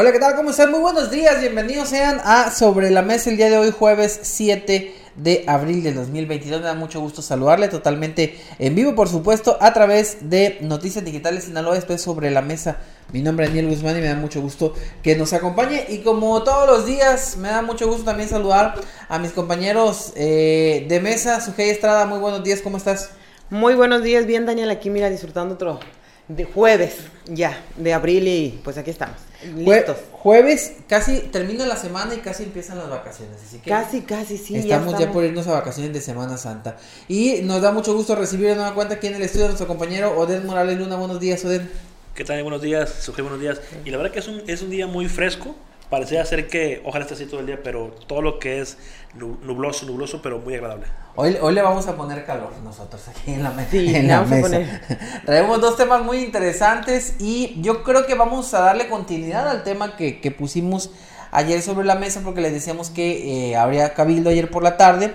Hola, ¿qué tal? ¿Cómo están? Muy buenos días, bienvenidos sean a Sobre la Mesa el día de hoy, jueves 7 de abril del 2022. Me da mucho gusto saludarle totalmente en vivo, por supuesto, a través de Noticias Digitales Sinaloa, después Sobre la Mesa. Mi nombre es Daniel Guzmán y me da mucho gusto que nos acompañe. Y como todos los días, me da mucho gusto también saludar a mis compañeros eh, de mesa. Sujei Estrada, muy buenos días, ¿cómo estás? Muy buenos días, bien Daniel, aquí mira, disfrutando otro de jueves ya, de abril y pues aquí estamos. Listos. jueves, casi termina la semana y casi empiezan las vacaciones. Así que casi, casi, sí. Estamos ya, por irnos a vacaciones de Semana Santa. Y nos da mucho gusto recibir de nueva cuenta aquí en el estudio a nuestro compañero Odén Morales Luna. Buenos días, Odén. ¿Qué tal? Buenos días, Sujé, buenos días. Y la verdad que es un, es un día muy fresco. Parecía ser que, ojalá esté así todo el día, pero todo lo que es nubloso, nubloso, pero muy agradable. Hoy, hoy le vamos a poner calor nosotros aquí en la, mesa. Traemos dos temas muy interesantes y yo creo que vamos a darle continuidad al tema que, que pusimos ayer sobre la mesa porque les decíamos que eh, habría cabildo ayer por la tarde.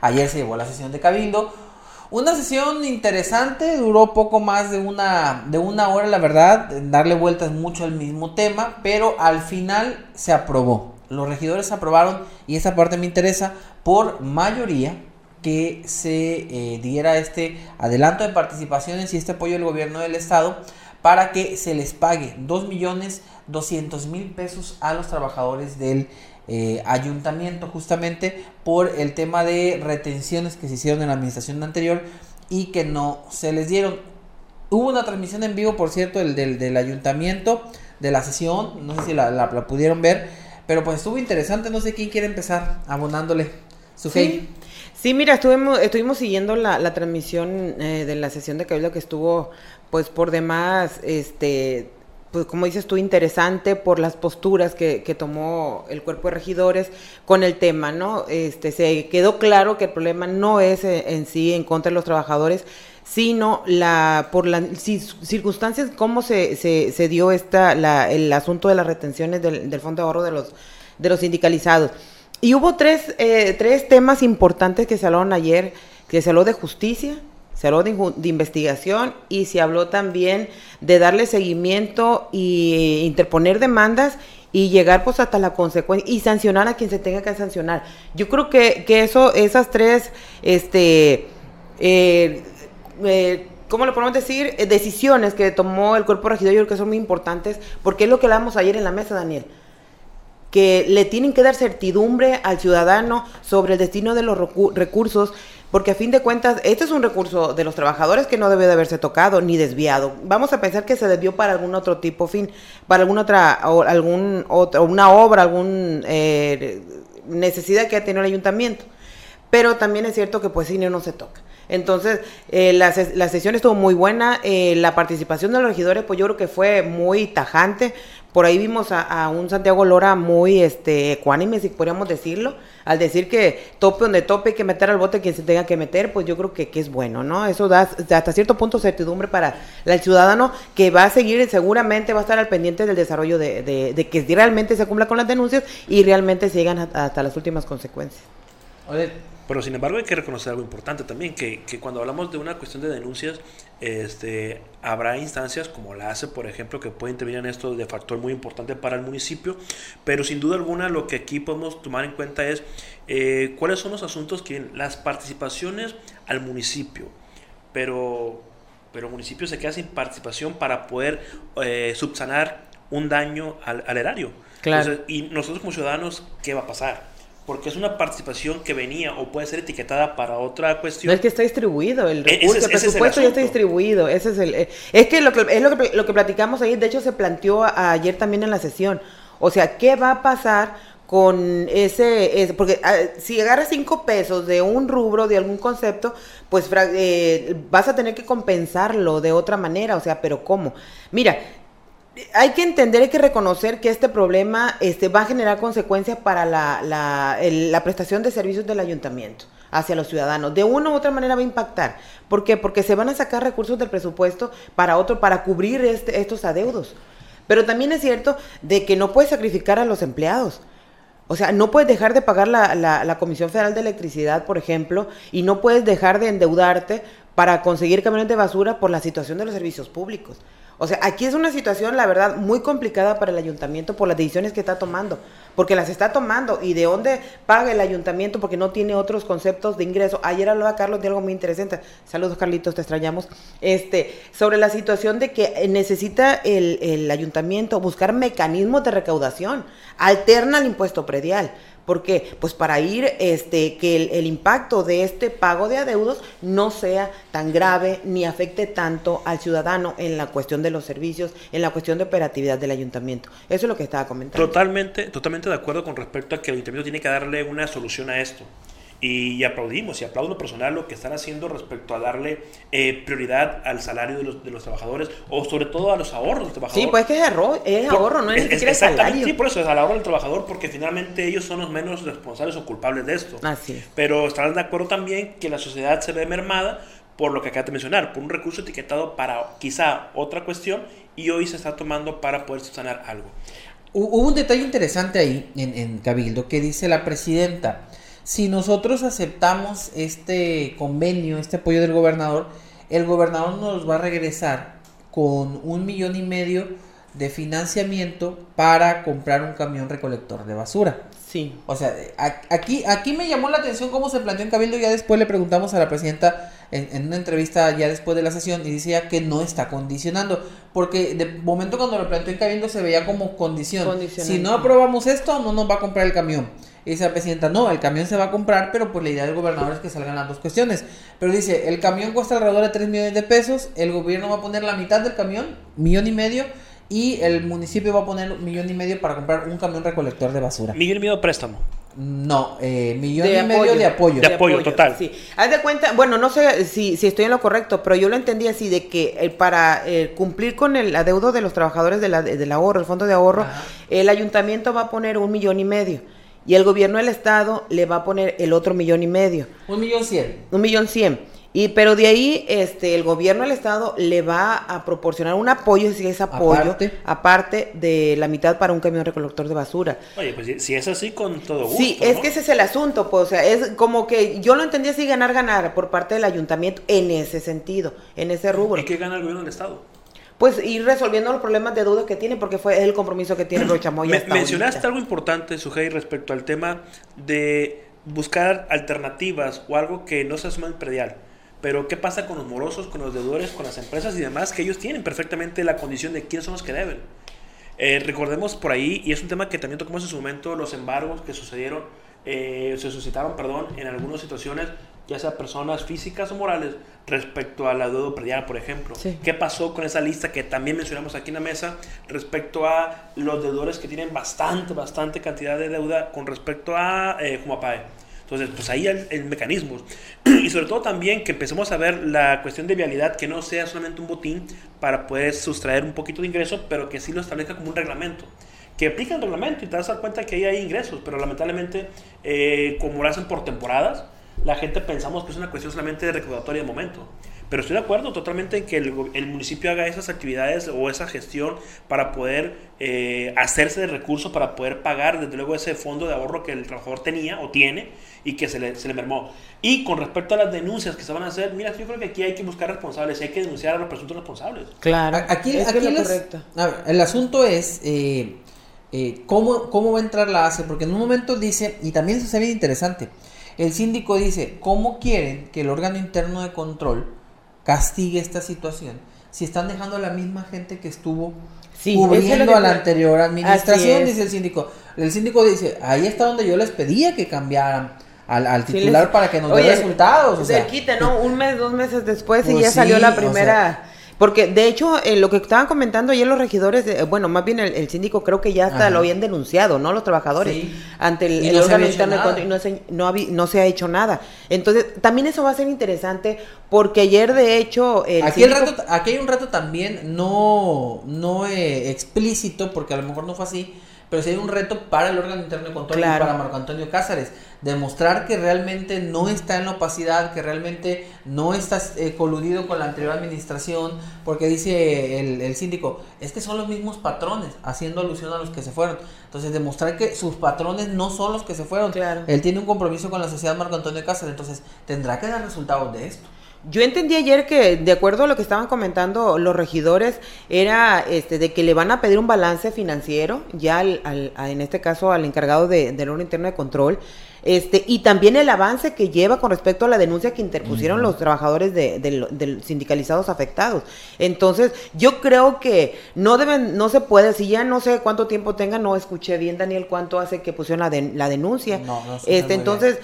Ayer se llevó la sesión de cabildo. Una sesión interesante, duró poco más de una, de una hora, la verdad, darle vueltas mucho al mismo tema, pero al final se aprobó. Los regidores aprobaron, y esta parte me interesa, por mayoría que se eh, diera este adelanto de participaciones y este apoyo del gobierno del estado para que se les pague 2 millones 200 mil pesos a los trabajadores del eh, ayuntamiento justamente por el tema de retenciones que se hicieron en la administración anterior y que no se les dieron. Hubo una transmisión en vivo, por cierto, el del, ayuntamiento, de la sesión, no sé si la, pudieron ver, pero pues estuvo interesante, no sé quién quiere empezar abonándole su sí. sí, mira, estuvimos, estuvimos siguiendo la, transmisión eh, de la sesión de Cabildo que estuvo pues por demás este pues como dices tú, interesante por las posturas que, tomó el cuerpo de regidores con el tema, ¿no? Este, se quedó claro que el problema no es en sí en contra de los trabajadores, sino la por las circunstancias, cómo se, se, dio esta, la, el asunto de las retenciones del, del, fondo de ahorro de los, de los sindicalizados. Y hubo tres, eh, tres temas importantes que se hablaron ayer, que se habló de justicia, se habló de, investigación y se habló también de darle seguimiento y interponer demandas y llegar pues hasta la consecuencia y sancionar a quien se tenga que sancionar. Yo creo que, que eso, esas tres, este, eh, eh, ¿cómo lo podemos decir? Eh, decisiones que tomó el cuerpo regidor, yo creo que son muy importantes, porque es lo que hablamos ayer en la mesa, Daniel que le tienen que dar certidumbre al ciudadano sobre el destino de los recursos porque a fin de cuentas, este es un recurso de los trabajadores que no debe de haberse tocado ni desviado. Vamos a pensar que se desvió para algún otro tipo fin, para alguna otra, o algún otro, una obra, alguna eh, necesidad que ha tenido el ayuntamiento. Pero también es cierto que pues si no se toca. Entonces, eh, la, sesión estuvo muy buena, eh, la participación de los regidores, pues yo creo que fue muy tajante. Por ahí vimos a, un Santiago Lora muy este, ecuánime, si podríamos decirlo, al decir que tope donde tope hay que meter al bote quien se tenga que meter, pues yo creo que, que es bueno, ¿no? Eso da hasta cierto punto certidumbre para el ciudadano que va a seguir, seguramente va a estar al pendiente del desarrollo de, de, que realmente se cumpla con las denuncias y realmente se llegan hasta las últimas consecuencias. Pero sin embargo hay que reconocer algo importante también, que, que, cuando hablamos de una cuestión de denuncias, este, habrá instancias como la hace, por ejemplo, que puede intervenir en esto de factor muy importante para el municipio, pero sin duda alguna lo que aquí podemos tomar en cuenta es eh, cuáles son los asuntos que las participaciones al municipio, pero, pero el municipio se queda sin participación para poder eh, subsanar un daño al, erario. Claro. y nosotros como ciudadanos, ¿qué va a pasar? Porque es una participación que venía o puede ser etiquetada para otra cuestión. No es que está distribuido, el e-, recurso, el presupuesto ya está distribuido. Ese es el, eh, es que lo que es lo que, lo que platicamos ahí, de hecho se planteó ayer también en la sesión. O sea, ¿qué va a pasar con ese, porque ah, si agarras cinco pesos de un rubro, de algún concepto, pues eh, vas a tener que compensarlo de otra manera, o sea, pero ¿cómo? Mira, hay que entender, hay que reconocer que este problema este, va a generar consecuencias para la, la, prestación de servicios del ayuntamiento hacia los ciudadanos. De una u otra manera va a impactar. ¿Por qué? Porque se van a sacar recursos del presupuesto para otro, para cubrir este, estos adeudos. Pero también es cierto de que no puedes sacrificar a los empleados. O sea, no puedes dejar de pagar la, la, Comisión Federal de Electricidad, por ejemplo, y no puedes dejar de endeudarte para conseguir camiones de basura por la situación de los servicios públicos. O sea, aquí es una situación, la verdad, muy complicada para el ayuntamiento por las decisiones que está tomando, porque las está tomando y de dónde paga el ayuntamiento porque no tiene otros conceptos de ingreso. Ayer hablaba Carlos de algo muy interesante. Saludos, Carlitos, te extrañamos. Este, sobre la situación de que necesita el, el ayuntamiento buscar mecanismos de recaudación, alterna al impuesto predial. ¿Por qué? Pues para ir, este, que el, impacto de este pago de adeudos no sea tan grave ni afecte tanto al ciudadano en la cuestión de los servicios, en la cuestión de operatividad del ayuntamiento. Eso es lo que estaba comentando. Totalmente, totalmente de acuerdo con respecto a que el ayuntamiento tiene que darle una solución a esto. Y, aplaudimos y aplaudo personal lo que están haciendo respecto a darle eh, prioridad al salario de los, de los, trabajadores o sobre todo a los ahorros del trabajador. Sí, pues que es, ahorro, es ahorro, no es, es, Salario. Sí, por eso es al ahorro del trabajador porque finalmente ellos son los menos responsables o culpables de esto. Así Pero estarán de acuerdo también que la sociedad se ve mermada por lo que acabas de mencionar, por un recurso etiquetado para quizá otra cuestión y hoy se está tomando para poder subsanar algo. Hubo un detalle interesante ahí en, en Cabildo que dice la presidenta si nosotros aceptamos este convenio, este apoyo del gobernador, el gobernador nos va a regresar con un millón y medio de financiamiento para comprar un camión recolector de basura. Sí. O sea, aquí, aquí me llamó la atención cómo se planteó en Cabildo. Ya después le preguntamos a la presidenta en, una entrevista ya después de la sesión y decía que no está condicionando. Porque de momento cuando lo planteó en Cabildo se veía como condición. Si no aprobamos esto, no nos va a comprar el camión. Y dice la presidenta, no, el camión se va a comprar, pero pues la idea del gobernador es que salgan las dos cuestiones. Pero dice, el camión cuesta alrededor de 3 millones de pesos, el gobierno va a poner la mitad del camión, millón y medio, y el municipio va a poner un millón y medio para comprar un camión recolector de basura. Millón y medio de préstamo. No, eh, millón y medio de apoyo. De, apoyo, total. Sí. Haz de cuenta, bueno, no sé si, si estoy en lo correcto, pero yo lo entendí así, de que eh, para eh, cumplir con el adeudo de los trabajadores de la, del ahorro, el fondo de ahorro, el ayuntamiento va a poner un millón y medio y el gobierno del estado le va a poner el otro millón y medio. Un millón cien. Un millón cien. Y, pero de ahí, este, el gobierno del estado le va a proporcionar un apoyo, si es apoyo, aparte, de la mitad para un camión recolector de basura. Oye, pues si es así, con todo gusto. Sí, es que ese es el asunto, pues, o sea, es como que yo lo entendía así ganar, ganar por parte del ayuntamiento en ese sentido, en ese rubro. ¿Y qué gana el gobierno del estado? Pues ir resolviendo los problemas de duda que tiene, porque fue el compromiso que tiene Rochamoya. Me, mencionaste algo importante, Sujei, respecto al tema de buscar alternativas o algo que no se asuma en predial. Pero ¿qué pasa con los morosos, con los deudores, con las empresas y demás? Que ellos tienen perfectamente la condición de quiénes son los que deben. Eh, recordemos por ahí, y es un tema que también tocamos en su momento, los embargos que sucedieron, eh, se suscitaron, perdón, en algunas situaciones ya sea personas físicas o morales, respecto al adeudo predial, por ejemplo. ¿Qué pasó con esa lista que también mencionamos aquí en la mesa respecto a los deudores que tienen bastante, bastante cantidad de deuda con respecto a eh, Jumapae? Entonces, pues ahí el, el, mecanismo. Y sobre todo también que empecemos a ver la cuestión de vialidad, que no sea solamente un botín para poder sustraer un poquito de ingreso, pero que sí lo establezca como un reglamento que aplica el reglamento y te vas a dar cuenta que ahí hay ingresos, pero lamentablemente, eh, como lo hacen por temporadas, la gente pensamos que es una cuestión solamente de recaudatoria de momento. Pero estoy de acuerdo totalmente en que el, municipio haga esas actividades o esa gestión para poder eh, hacerse de recursos, para poder pagar desde luego ese fondo de ahorro que el trabajador tenía o tiene y que se le, se le mermó. Y con respecto a las denuncias que se van a hacer, mira, yo creo que aquí hay que buscar responsables, hay que denunciar a los presuntos responsables. Claro, aquí, es aquí el asunto es... Eh, eh, ¿cómo, ¿cómo va a entrar la ACE? Porque en un momento dice, y también eso se ve interesante, el síndico dice, ¿cómo quieren que el órgano interno de control castigue esta situación si están dejando a la misma gente que estuvo cubriendo a la anterior administración? Dice el síndico. El síndico dice, ahí está donde yo les pedía que cambiaran. Al, titular para que nos dé resultados. O sea, quita, ¿no? Un mes, dos meses después y pues ya salió la primera. Porque de hecho, en lo que estaban comentando ayer los regidores, bueno, más bien el, síndico creo que ya hasta lo habían denunciado, ¿no? Los trabajadores ante el, órgano interno y no se, no, no, se ha hecho nada. Entonces, también eso va a ser interesante porque ayer de hecho... aquí, rato, aquí hay un rato también no, no eh, explícito, porque a lo mejor no fue así, pero sí hay un reto para el órgano interno de control y para Marco Antonio Cázares, demostrar que realmente no está en la opacidad, que realmente no está eh, coludido con la anterior administración, porque dice el, el, síndico, es que son los mismos patrones, haciendo alusión a los que se fueron. Entonces, demostrar que sus patrones no son los que se fueron. Él tiene un compromiso con la sociedad Marco Antonio Cázares, entonces tendrá que dar resultados de esto. Yo entendí ayer que, de acuerdo a lo que estaban comentando los regidores, era este de que le van a pedir un balance financiero, ya al, en este caso al encargado de, del orden interno de control, este, y también el avance que lleva con respecto a la denuncia que interpusieron los trabajadores de, de, sindicalizados afectados. Entonces, yo creo que no deben, no se puede, si ya no sé cuánto tiempo tenga, no escuché bien, Daniel, cuánto hace que pusieron la, la denuncia. No, no este, entonces,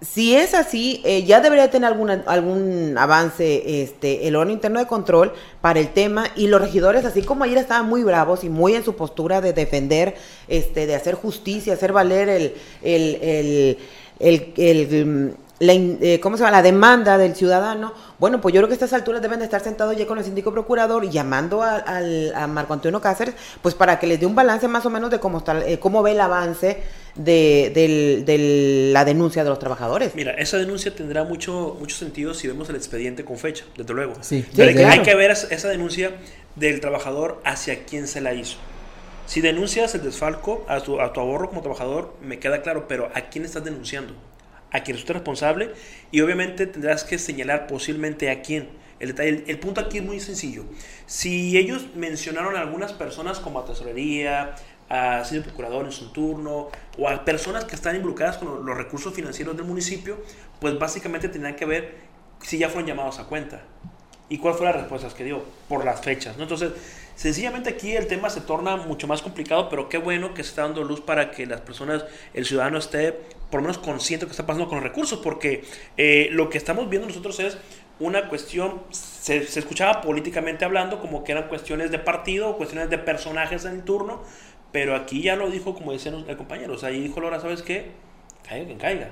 si es así, eh, ya debería tener alguna, algún avance este, el órgano interno de control para el tema y los regidores, así como ayer estaban muy bravos y muy en su postura de defender, este, de hacer justicia, hacer valer el, el, el, el la, eh, ¿cómo se llama? la demanda del ciudadano, bueno, pues yo creo que a estas alturas deben de estar sentados ya con el síndico procurador y llamando a, a, Marco Antonio Cáceres, pues para que les dé un balance más o menos de cómo, está, eh, cómo ve el avance de, la denuncia de los trabajadores. Mira, esa denuncia tendrá mucho, mucho sentido si vemos el expediente con fecha, desde luego. Sí, hay que ver esa denuncia del trabajador hacia quién se la hizo. Si denuncias el desfalco a tu, a tu ahorro como trabajador, me queda claro, pero ¿a quién estás denunciando? A quien resulte responsable y obviamente tendrás que señalar posiblemente a quién. El, el, punto aquí es muy sencillo. Si ellos mencionaron a algunas personas como a tesorería, a señor procurador en su turno o a personas que están involucradas con los recursos financieros del municipio, pues básicamente tendrán que ver si ya fueron llamados a cuenta y cuál fue la respuesta que dio por las fechas. ¿no? Entonces, Sencillamente aquí el tema se torna mucho más complicado, pero qué bueno que se está dando luz para que las personas, el ciudadano esté por lo menos consciente de lo que está pasando con los recursos, porque eh, lo que estamos viendo nosotros es una cuestión, se, escuchaba políticamente hablando como que eran cuestiones de partido, cuestiones de personajes en el turno, pero aquí ya lo dijo, como decían los compañeros, ahí dijo Laura, ¿sabes qué? Caiga quien caiga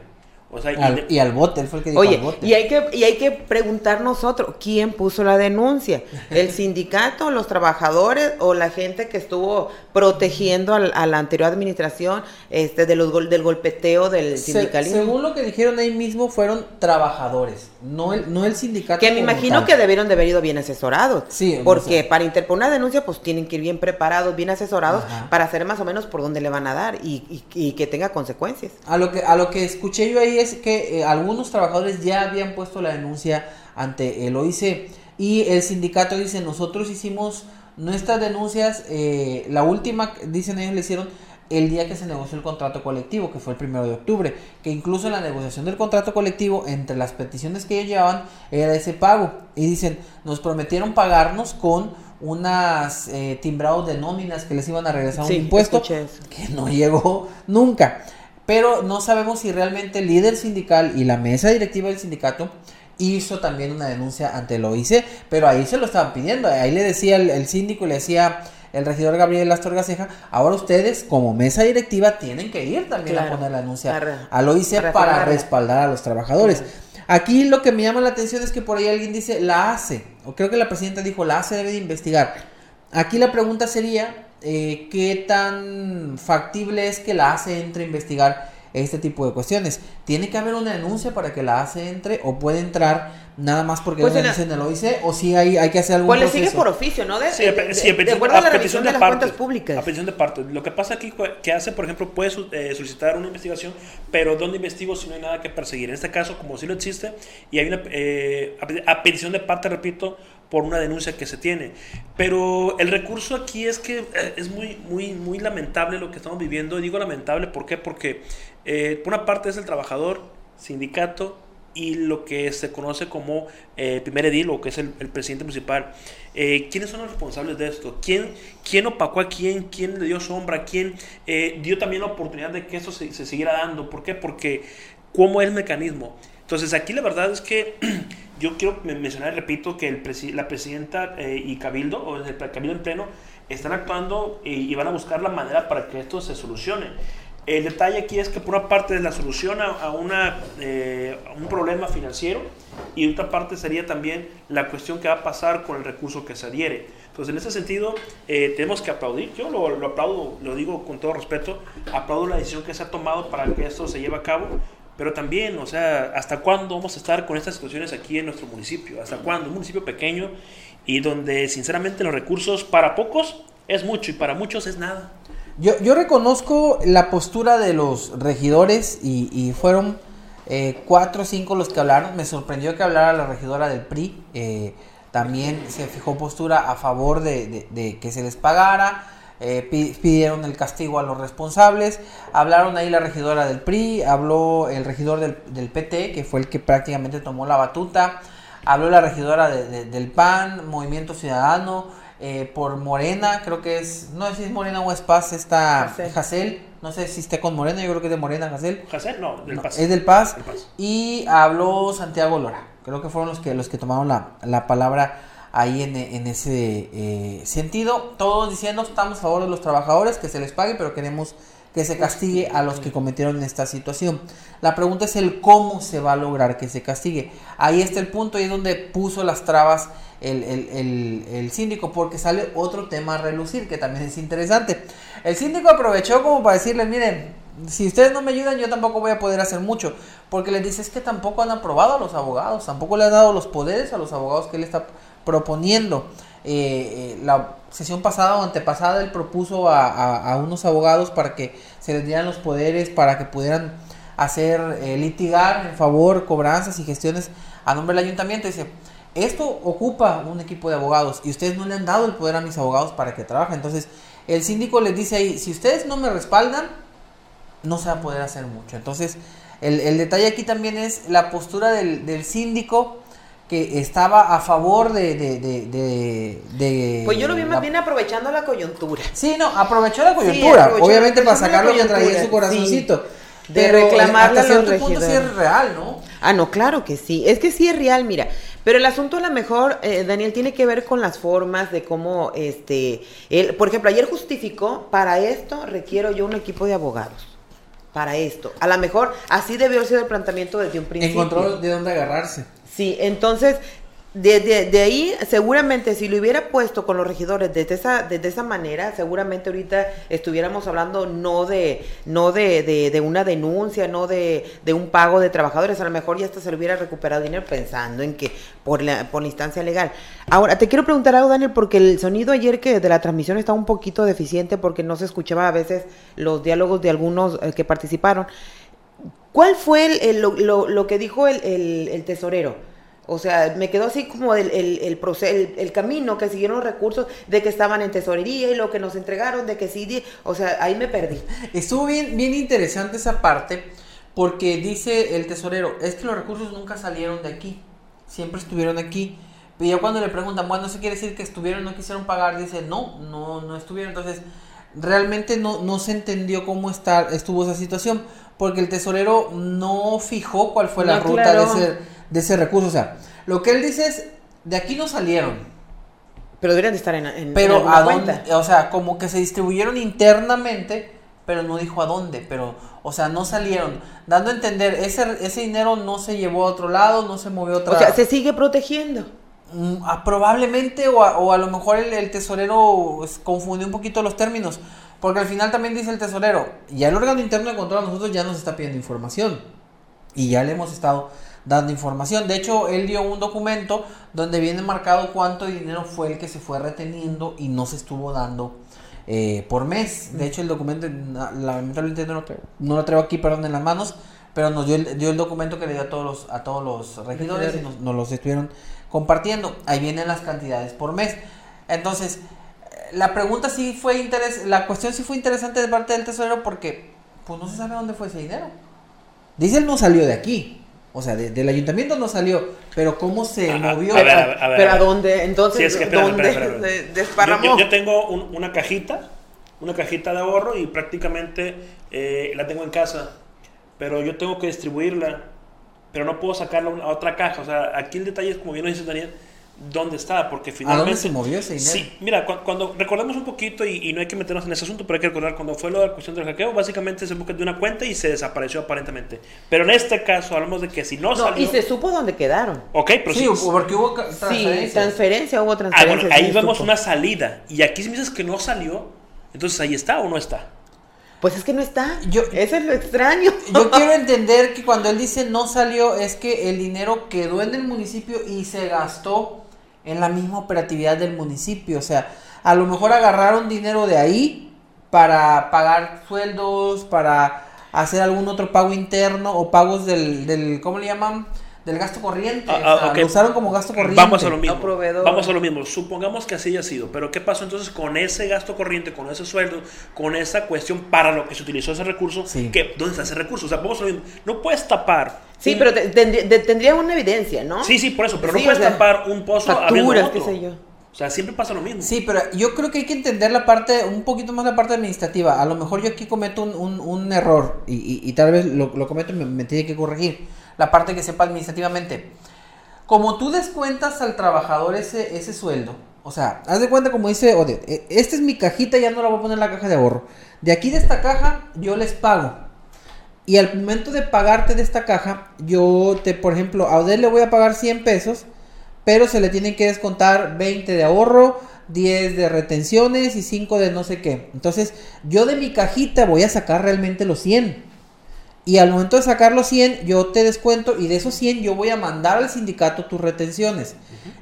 y, al bote, él fue el que dijo Oye, al bote. Y hay que, y hay que preguntar nosotros, ¿quién puso la denuncia? ¿El sindicato, los trabajadores o la gente que estuvo protegiendo a la anterior administración este, de los, del golpeteo del sindicalismo? según lo que dijeron ahí mismo, fueron trabajadores, no el, no el sindicato. Que me imagino que debieron de haber ido bien asesorados. Sí. Porque para interponer una denuncia, pues tienen que ir bien preparados, bien asesorados, para saber más o menos por dónde le van a dar y, y que tenga consecuencias. A lo que, a lo que escuché yo ahí es que eh, algunos trabajadores ya habían puesto la denuncia ante el OIC y el sindicato dice, nosotros hicimos nuestras denuncias, eh, la última, dicen ellos, le hicieron el día que se negoció el contrato colectivo, que fue el primero de octubre, que incluso en la negociación del contrato colectivo, entre las peticiones que ellos llevaban, era ese pago. Y dicen, nos prometieron pagarnos con unas eh, timbrados de nóminas que les iban a regresar un impuesto que no llegó nunca. Pero no sabemos si realmente el líder sindical y la mesa directiva del sindicato hizo también una denuncia ante el OIC, pero ahí se lo estaban pidiendo, ahí le decía el, síndico, le decía el regidor Gabriel Astorga Ceja, ahora ustedes como mesa directiva tienen que ir también a poner la denuncia al OIC para, respaldar a los trabajadores. Aquí lo que me llama la atención es que por ahí alguien dice la hace, o creo que la presidenta dijo la hace debe de investigar. Aquí la pregunta sería, eh, qué tan factible es que la ACE entre a investigar este tipo de cuestiones. ¿Tiene que haber una denuncia para que la ACE entre o puede entrar nada más porque pues en el OIC o si hay, hay que hacer algún Pues le sigue por oficio, ¿no? De, sí, de, acuerdo a, la petición de, las cuentas públicas. A petición de parte. Lo que pasa aquí que hace, por ejemplo, puede eh, solicitar una investigación, pero ¿dónde investigo si no hay nada que perseguir? En este caso, como si lo existe, y hay una eh, a petición de parte, repito, por una denuncia que se tiene. Pero el recurso aquí es que eh, es muy, muy, muy lamentable lo que estamos viviendo. Digo lamentable, ¿por qué? Porque eh, por una parte es el trabajador, sindicato y lo que se conoce como eh, primer edil o que es el, presidente municipal. ¿Quiénes son los responsables de esto? ¿Quién, quién opacó a quién? ¿Quién le dio sombra? ¿Quién dio también la oportunidad de que esto se, se siguiera dando? ¿Por qué? Porque ¿cómo es el mecanismo? Entonces aquí la verdad es que yo quiero mencionar, repito, que el la presidenta eh, y Cabildo, o el Cabildo en pleno, están actuando y, van a buscar la manera para que esto se solucione. El detalle aquí es que por una parte es la solución a, eh, un problema financiero y otra parte sería también la cuestión que va a pasar con el recurso que se adhiere. Entonces, en ese sentido, eh, tenemos que aplaudir. Yo lo, lo, aplaudo, lo digo con todo respeto, aplaudo la decisión que se ha tomado para que esto se lleve a cabo, pero también, o sea, ¿hasta cuándo vamos a estar con estas situaciones aquí en nuestro municipio? ¿Hasta cuándo? Un municipio pequeño y donde sinceramente los recursos para pocos es mucho y para muchos es nada. Yo, yo reconozco la postura de los regidores y, y fueron eh, cuatro o cinco los que hablaron. Me sorprendió que hablara la regidora del PRI. Eh, también se fijó postura a favor de, que se les pagara. Eh, pidieron el castigo a los responsables. Hablaron ahí la regidora del PRI, habló el regidor del, del PT, que fue el que prácticamente tomó la batuta. Habló la regidora del PAN, Movimiento Ciudadano, por Morena, creo que es, no sé si es Morena o es Paz, está Jacel no sé si esté con Morena, yo creo que es de Morena, Jacel. Jacel, no, del Paz. Es del Paz. Y habló Santiago Lora. Creo que fueron los que, los que tomaron la, palabra ahí en, ese eh, sentido. Todos diciendo, estamos a favor de los trabajadores, que se les pague, pero queremos que se castigue a los que cometieron esta situación. La pregunta es el cómo se va a lograr que se castigue. Ahí está el punto, ahí es donde puso las trabas el, el, síndico, porque sale otro tema a relucir que también es interesante. El síndico aprovechó como para decirle, miren, si ustedes no me ayudan, yo tampoco voy a poder hacer mucho, porque les dice es que tampoco han aprobado a los abogados, tampoco le han dado los poderes a los abogados que él está proponiendo. Eh, eh, la sesión pasada o antepasada él propuso a, unos abogados para que se les dieran los poderes, para que pudieran hacer eh, litigar en favor, cobranzas y gestiones a nombre del ayuntamiento. Dice, esto ocupa un equipo de abogados y ustedes no le han dado el poder a mis abogados para que trabajen. Entonces, el síndico les dice ahí, si ustedes no me respaldan, no se va a poder hacer mucho. Entonces, el, detalle aquí también es la postura del, síndico que estaba a favor de... de, pues yo lo vi más bien aprovechando la coyuntura. Sí, no, aprovechó la coyuntura, obviamente para sacarlo y traía su corazoncito. de reclamarle a los regidores. sí es real, ¿no? Ah, no, claro que sí. Es que sí es real, mira. Pero el asunto a lo mejor, eh, Daniel, tiene que ver con las formas de cómo, este, él, por ejemplo, ayer justificó, para esto requiero yo un equipo de abogados. Para esto. A lo mejor así debió ser el planteamiento desde un principio. Encontró de dónde agarrarse. Sí, entonces de, de, ahí, seguramente, si lo hubiera puesto con los regidores desde esa, desde esa manera, seguramente ahorita estuviéramos hablando no de, no de, de una denuncia, no de, un pago de trabajadores, a lo mejor ya hasta se le hubiera recuperado dinero pensando en que por la, por instancia legal. Ahora, te quiero preguntar algo, Daniel, porque el sonido ayer que de la transmisión estaba un poquito deficiente porque no se escuchaba a veces los diálogos de algunos eh, que participaron. ¿Cuál fue el, lo, lo, que dijo el, el tesorero? O sea, me quedó así como el, el, el, el, camino que siguieron los recursos de que estaban en tesorería y lo que nos entregaron, de que sí, o sea, ahí me perdí. Estuvo bien, bien interesante esa parte porque dice el tesorero, es que los recursos nunca salieron de aquí, siempre estuvieron aquí. Y ya cuando le preguntan, bueno, ¿eso quiere decir que estuvieron, no quisieron pagar? Dice, no, no, no estuvieron. Entonces, realmente no, no se entendió cómo está, estuvo esa situación, porque el tesorero no fijó cuál fue la ruta de ese de ese recurso. O sea, lo que él dice es, de aquí no salieron. Pero deberían de estar en, en Pero a dónde, o sea, como que se distribuyeron internamente, pero no dijo a dónde, pero, o sea, no salieron, dando a entender, ese, ese dinero no se llevó a otro lado, no se movió a otro lado. O sea, se sigue protegiendo. Mm, probablemente, o a, o a, lo mejor el, tesorero confundió un poquito los términos, porque al final también dice el tesorero, ya el órgano interno de control a nosotros ya nos está pidiendo información, y ya le hemos estado dando información. De hecho, él dio un documento donde viene marcado cuánto dinero fue el que se fue reteniendo y no se estuvo dando eh, por mes. De hecho, el documento, lamentablemente no lo, traigo, no lo traigo aquí, perdón, en las manos, pero nos dio el, dio el documento que le dio a todos los, a todos los regidores y nos, nos los estuvieron compartiendo. Ahí vienen las cantidades por mes. Entonces, la pregunta sí fue interes la cuestión sí fue interesante de parte del tesorero porque pues no se sabe dónde fue ese dinero. Dice él no salió de aquí. O sea, del ayuntamiento no salió, pero cómo se movió. A ver, a ver, pero a dónde, entonces, sí, es que, ¿dónde desparramó? Yo, tengo una cajita, una cajita de ahorro y prácticamente eh, la tengo en casa, pero yo tengo que distribuirla, pero no puedo sacarla a otra caja. O sea, aquí el detalle es, como bien lo dice Daniel, dónde está, porque finalmente... ¿A dónde se movió ese dinero? Sí, mira, cuando, recordemos un poquito, y, no hay que meternos en ese asunto, pero hay que recordar, cuando fue lo de la cuestión del hackeo, básicamente se buscó de una cuenta y se desapareció aparentemente. Pero en este caso hablamos de que si no, salió... Y se supo dónde quedaron. Ok, pero sí. porque hubo transferencia. Sí, transferencia, hubo transferencia. Ah, ahí vemos una salida. Y aquí si me dices que no salió, entonces ahí está o no está. Pues es que no está. Yo, Eso es lo extraño. Yo quiero entender que cuando él dice no salió, es que el dinero quedó en el municipio y se gastó en la misma operatividad del municipio. O sea, a lo mejor agarraron dinero de ahí para pagar sueldos, para hacer algún otro pago interno o pagos del, del ¿cómo le llaman? Del gasto corriente. Ah, ah, lo usaron como gasto corriente. Vamos a lo mismo. Vamos a lo mismo. Supongamos que así haya sido. Pero ¿qué pasó entonces con ese gasto corriente, con ese sueldo, con esa cuestión para lo que se utilizó ese recurso? Que, ¿Dónde está ese recurso? O sea, vamos a lo mismo. No puedes tapar. Sí, pero tendría una evidencia, ¿no? Sí, sí, por eso. Pero no puedes tapar un pozo facturas, qué sé yo. O sea, siempre pasa lo mismo. Sí, pero yo creo que hay que entender la parte, un poquito más la parte administrativa. A lo mejor yo aquí cometo un, un, error y, y, tal vez lo, lo cometo y me, me tiene que corregir la parte que sepa administrativamente. Como tú descuentas al trabajador ese, ese sueldo, o sea, haz de cuenta como dice Odette, e, esta es mi cajita, ya no la voy a poner en la caja de ahorro. De aquí de esta caja yo les pago. Y al momento de pagarte de esta caja, yo te, por ejemplo, a Odette le voy a pagar 100 pesos, pero se le tienen que descontar 20 de ahorro, 10 de retenciones y 5 de no sé qué. Entonces, yo de mi cajita voy a sacar realmente los 100. Y al momento de sacar los 100, yo te descuento y de esos 100 yo voy a mandar al sindicato tus retenciones.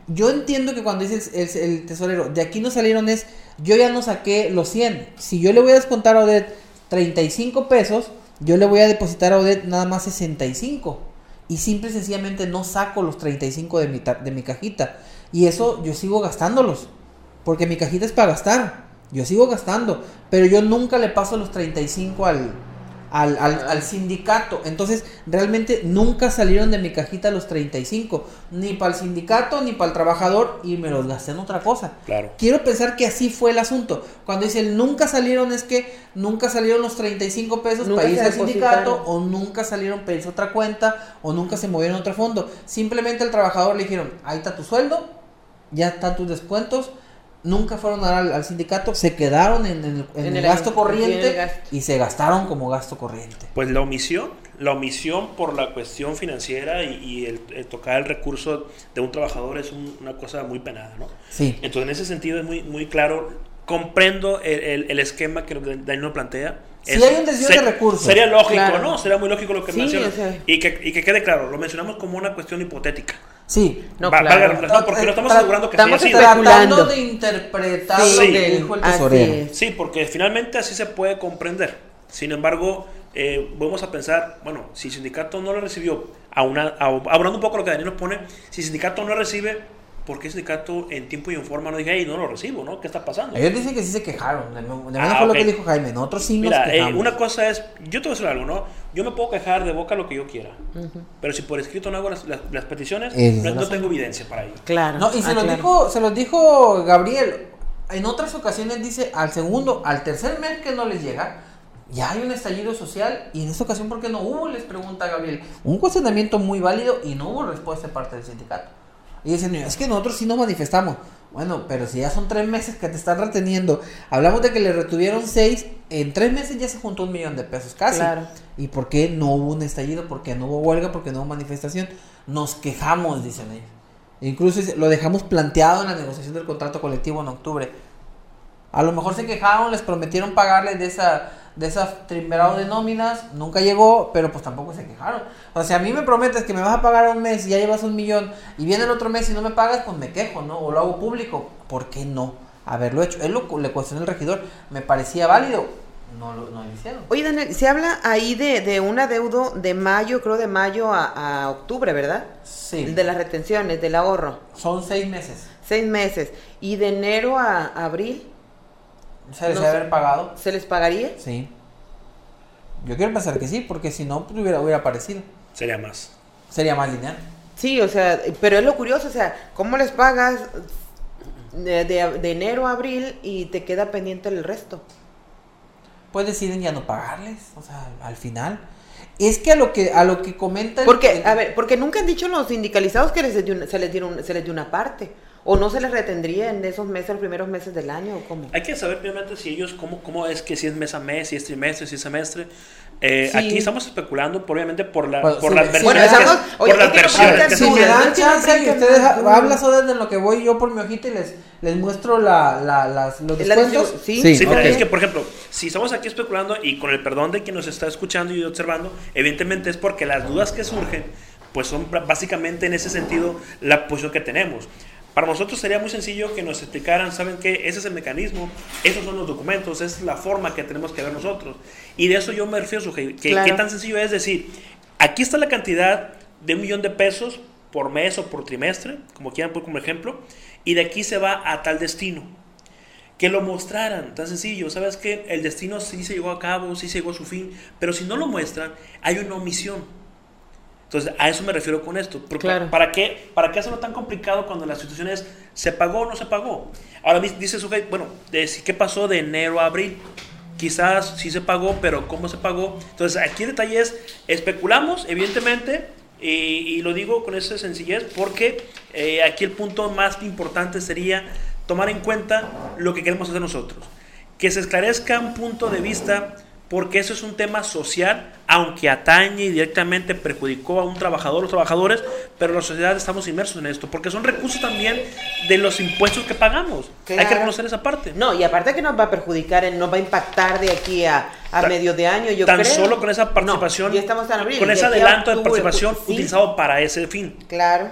Yo entiendo que cuando dice el, tesorero, de aquí no salieron es, yo ya no saqué los 100. Si yo le voy a descontar a Odette 35 pesos, yo le voy a depositar a Odette nada más 65. Y simple y sencillamente no saco los 35 de mi, de mi cajita. Y eso yo sigo gastándolos. Porque mi cajita es para gastar. Yo sigo gastando. Pero yo nunca le paso los 35 al, al, al, sindicato. Entonces, realmente nunca salieron de mi cajita los 35, ni para el sindicato, ni para el trabajador, y me los gasté en otra cosa. Claro. Quiero pensar que así fue el asunto. Cuando dicen nunca salieron, es que nunca salieron los 35 pesos para irse al sindicato, o nunca salieron para irse a otra cuenta, o nunca se movieron a otro fondo. Simplemente al trabajador le dijeron, ahí está tu sueldo, ya están tus descuentos nunca fueron al, al sindicato, se quedaron en, el, en el, gasto corriente y se gastaron como gasto corriente. Pues la omisión, la omisión por la cuestión financiera y, el, tocar el recurso de un trabajador es una cosa muy penada, ¿no? Sí. Entonces en ese sentido es muy, muy claro, comprendo el, esquema que Daniel plantea. Si hay un desvío de recursos. Sería lógico, ¿no? Sería muy lógico lo que menciona. y, que, y que quede claro, lo mencionamos como una cuestión hipotética. Sí, no, claro. porque no estamos asegurando que estamos tratando de interpretar sí, dijo el tesorero. Sí, porque finalmente así se puede comprender. Sin embargo, eh, vamos a pensar, bueno, si el sindicato no lo recibió, a una, hablando un poco de lo que Daniel nos pone, si el sindicato no recibe, ¿por qué el sindicato en tiempo y en forma no dice, hey, no lo recibo, ¿no? ¿Qué está pasando? Ellos dicen que sí se quejaron. De ah, fue lo que dijo Jaime. Nosotros sí nos Mira, eh, una cosa es, yo te voy a decir algo, ¿no? Yo me puedo quejar de boca lo que yo quiera. Pero si por escrito no hago las, las, peticiones, no, tengo evidencia para ello. Claro. No, y se, ah, los dijo, se los dijo Gabriel. En otras ocasiones dice, al segundo, al tercer mes que no les llega, ya hay un estallido social y en esta ocasión, ¿por qué no hubo? Les pregunta Gabriel. Un cuestionamiento muy válido y no hubo respuesta de parte del sindicato. Y dicen, es que nosotros sí nos manifestamos. Bueno, pero si ya son tres meses que te están reteniendo, hablamos de que le retuvieron seis, en tres meses ya se juntó un millón de pesos casi. Claro. ¿Y por qué no hubo un estallido? ¿Por qué no hubo huelga? ¿Por qué no hubo manifestación? Nos quejamos, dicen ellos. Incluso lo dejamos planteado en la negociación del contrato colectivo en octubre. A lo mejor se quejaron, les prometieron pagarles de esa de esas trimberados de nóminas, nunca llegó, pero pues tampoco se quejaron. O sea, a mí me prometes que me vas a pagar un mes y ya llevas un millón y viene el otro mes y no me pagas, pues me quejo, ¿no? O lo hago público. ¿Por qué no haberlo hecho? Él lo, le cuestionó el regidor, me parecía válido. No lo, no hicieron. Oye, Daniel, se habla ahí de, de un adeudo de mayo, creo de mayo a, octubre, ¿verdad? Sí. De las retenciones, del ahorro. Son seis meses. Seis meses. ¿Y de enero a abril? ¿Se les haber pagado? ¿Se les pagaría? Sí. Yo quiero pensar que sí, porque si no, pues hubiera, hubiera aparecido. Sería más. Sería más lineal. Sí, o sea, pero es lo curioso, o sea, ¿cómo les pagas de, de, enero a abril y te queda pendiente el resto? Pues deciden ya no pagarles, o sea, al final. Es que a lo que a lo que comentan Porque a ver, porque nunca han dicho los sindicalizados que se les dieron se les dio una parte. ¿O no se les retendría en esos meses, los primeros meses del año? ¿o cómo? Hay que saber primeramente si ellos, cómo, cómo es que si es mes a mes, si es trimestre, si es semestre. Eh, Aquí estamos especulando, obviamente, por, la, por las versiones. por las versiones. Si me dan chance y ustedes hablan solo desde lo que voy yo por mi hojita y les, les muestro la, la, las, los descuentos. Sí, sí, mira, es que, por ejemplo, si estamos aquí especulando y con el perdón de quien nos está escuchando y observando, evidentemente es porque las dudas que surgen, pues son básicamente en ese sentido la posición que tenemos. Para nosotros sería muy sencillo que nos explicaran, ¿saben qué? Ese es el mecanismo, esos son los documentos, esa es la forma que tenemos que ver nosotros. Y de eso yo me refiero, que, que qué tan sencillo es decir, aquí está la cantidad de un millón de pesos por mes o por trimestre, como quieran poner como ejemplo, y de aquí se va a tal destino. Que lo mostraran, tan sencillo, ¿sabes qué? El destino sí se llegó a cabo, sí se llegó a su fin, pero si no lo muestran, hay una omisión. Entonces, a eso me refiero con esto. ¿para, qué, ¿Para qué hacerlo tan complicado cuando la situación es se pagó o no se pagó? Ahora dice Sujei, bueno, ¿qué pasó de enero a abril? Quizás sí se pagó, pero ¿cómo se pagó? Entonces, aquí el detalle es, especulamos, evidentemente, y, lo digo con esa sencillez porque eh, aquí el punto más importante sería tomar en cuenta lo que queremos hacer nosotros. Que se esclarezca un punto de vista porque eso es un tema social, aunque atañe y directamente perjudicó a un trabajador o trabajadores, pero la sociedad estamos inmersos en esto, porque son recursos también de los impuestos que pagamos. Hay que reconocer esa parte. No, y aparte que nos va a perjudicar, nos va a impactar de aquí a, medio de año, yo tan solo con esa participación, estamos con ese adelanto de participación utilizado para ese fin. Claro.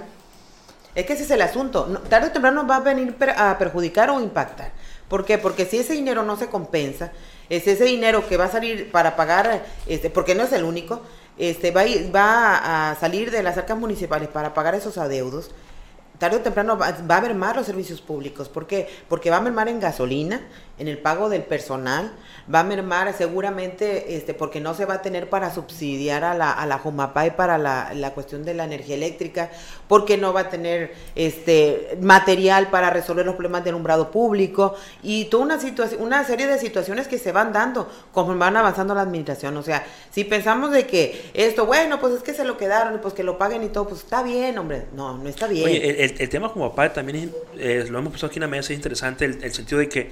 Es que ese es el asunto. tarde o temprano va a venir a perjudicar o impactar. ¿Por qué? Porque si ese dinero no se compensa, es ese dinero que va a salir para pagar, este, porque no es el único, este, va, va a salir de las arcas municipales para pagar esos adeudos tarde o temprano va, a mermar los servicios públicos. ¿Por qué? Porque va a mermar en gasolina, en el pago del personal, va a mermar seguramente este, porque no se va a tener para subsidiar a la, a la Jumapay para la, la, cuestión de la energía eléctrica, porque no va a tener este, material para resolver los problemas del umbrado público y toda una, una serie de situaciones que se van dando conforme van avanzando la administración. O sea, si pensamos de que esto, bueno, pues es que se lo quedaron y pues que lo paguen y todo, pues está bien, hombre. No, no está bien. Oye, el, tema como papá también lo hemos puesto aquí en la mesa, es interesante el, el, sentido de que,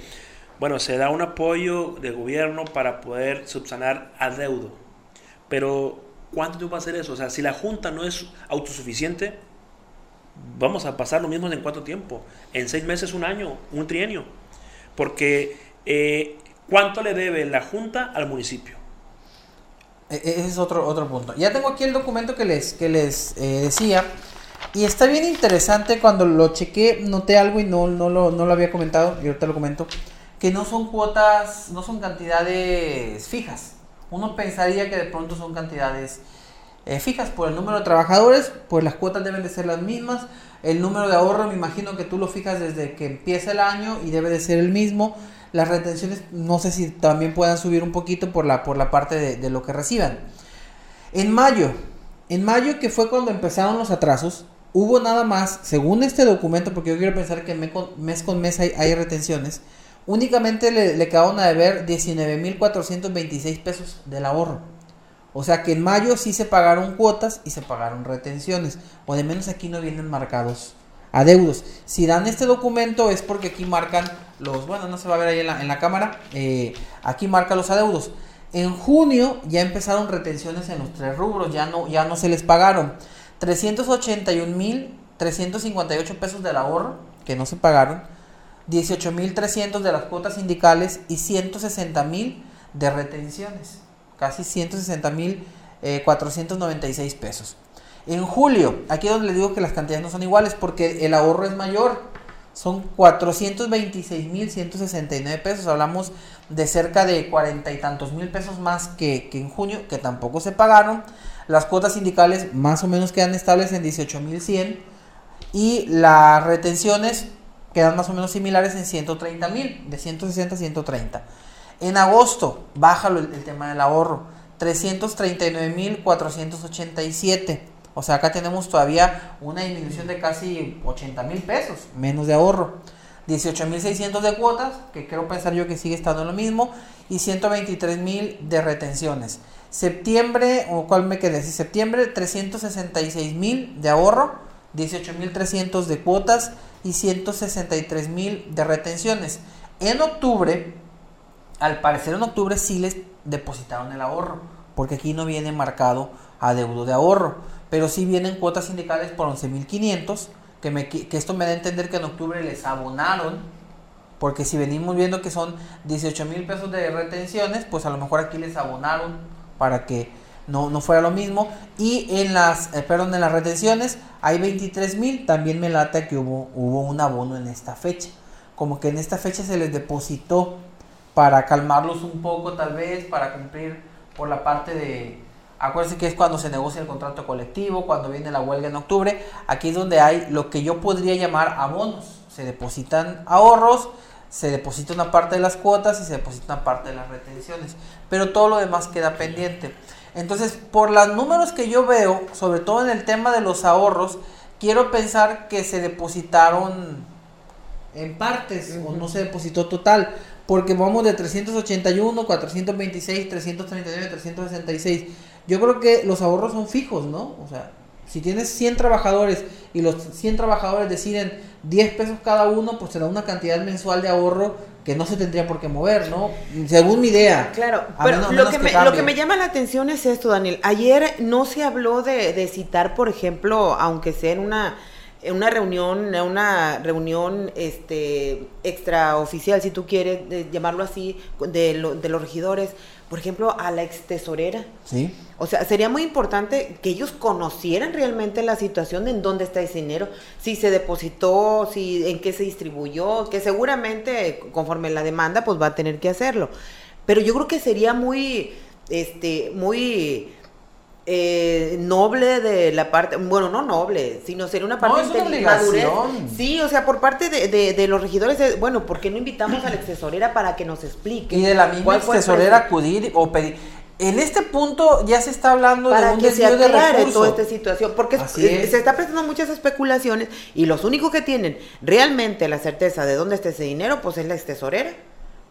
bueno, se da un apoyo de gobierno para poder subsanar adeudo. Pero, ¿cuánto tiempo va a hacer eso? O sea, si la Junta no es autosuficiente, vamos a pasar lo mismo en cuánto tiempo. En seis meses, un año, un trienio. Porque, eh, ¿cuánto le debe la Junta al municipio? E, e, ese es otro, otro punto. Ya tengo aquí el documento que les, que les eh, decía. Y está bien interesante cuando lo chequé, noté algo y no, no, lo, no lo había comentado, y ahorita lo comento, que no son cuotas, no son cantidades fijas. Uno pensaría que de pronto son cantidades eh, fijas por el número de trabajadores, pues las cuotas deben de ser las mismas. El número de ahorro me imagino que tú lo fijas desde que empieza el año y debe de ser el mismo. Las retenciones no sé si también puedan subir un poquito por la, por la parte de, lo que reciban. En mayo, en mayo que fue cuando empezaron los atrasos, hubo nada más, según este documento, porque yo quiero pensar que mes con mes hay, retenciones, únicamente le, le quedaron a deber 19.426 pesos del ahorro. O sea que en mayo sí se pagaron cuotas y se pagaron retenciones. O de menos aquí no vienen marcados adeudos. Si dan este documento es porque aquí marcan los, bueno, no se va a ver ahí en la, en la cámara, eh, aquí marca los adeudos. En junio ya empezaron retenciones en los tres rubros, ya no, ya no se les pagaron. 381.358 pesos del ahorro que no se pagaron, 18.300 de las cuotas sindicales y 160.000 de retenciones, casi 160.496 eh, pesos. En julio, aquí es donde les digo que las cantidades no son iguales porque el ahorro es mayor, son 426.169 pesos, hablamos de cerca de cuarenta y tantos mil pesos más que, que en junio, que tampoco se pagaron. Las cuotas sindicales más o menos quedan estables en 18.100 y las retenciones quedan más o menos similares en 130.000, de 160 a 130. En agosto baja el, tema del ahorro, 339.487. O sea, acá tenemos todavía una disminución de casi 80 mil pesos, menos de ahorro. 18.600 de cuotas, que creo pensar yo que sigue estando lo mismo, y 123.000 de retenciones. Septiembre, o cuál me quedé, si septiembre 366 mil de ahorro, 18 mil 300 de cuotas y 163 mil de retenciones. En octubre, al parecer en octubre sí les depositaron el ahorro, porque aquí no viene marcado adeudo de ahorro, pero sí vienen cuotas sindicales por 11.500, que, me, que esto me da a entender que en octubre les abonaron, porque si venimos viendo que son 18 mil pesos de retenciones, pues a lo mejor aquí les abonaron para que no, no fuera lo mismo. Y en las, eh, perdón, en las retenciones hay 23 mil. También me lata que hubo, hubo un abono en esta fecha. Como que en esta fecha se les depositó para calmarlos un poco tal vez, para cumplir por la parte de... Acuérdense que es cuando se negocia el contrato colectivo, cuando viene la huelga en octubre. Aquí es donde hay lo que yo podría llamar abonos. Se depositan ahorros, se deposita una parte de las cuotas y se deposita una parte de las retenciones. Pero todo lo demás queda pendiente. Entonces, por los números que yo veo, sobre todo en el tema de los ahorros, quiero pensar que se depositaron en partes o no se depositó total, porque vamos de 381, 426, 339, 366. Yo creo que los ahorros son fijos, ¿no? O sea, si tienes 100 trabajadores y los 100 trabajadores deciden 10 pesos cada uno, pues da una cantidad mensual de ahorro que no se tendría por qué mover, ¿no? Según mi idea. Claro, pero lo, que me, lo que me llama la atención es esto, Daniel. Ayer no se habló de, de citar, por ejemplo, aunque sea en una en una reunión, una reunión este extraoficial, si tú quieres llamarlo así, de, de los regidores, por ejemplo, a la ex tesorera. Sí. O sea, sería muy importante que ellos conocieran realmente la situación de en dónde está ese dinero, si se depositó, si en qué se distribuyó, que seguramente conforme la demanda pues va a tener que hacerlo. Pero yo creo que sería muy este muy eh, noble de la parte, bueno, no noble, sino sería una parte de madurez. Sí, o sea, por parte de, de, los regidores, bueno, ¿por qué no invitamos a la tesorera para que nos explique? Y de la misma tesorera acudir o pedir. En este punto ya se está hablando de un que se aclare toda esta situación, porque se está prestando muchas especulaciones y los únicos que tienen realmente la certeza de dónde está ese dinero, pues es la tesorera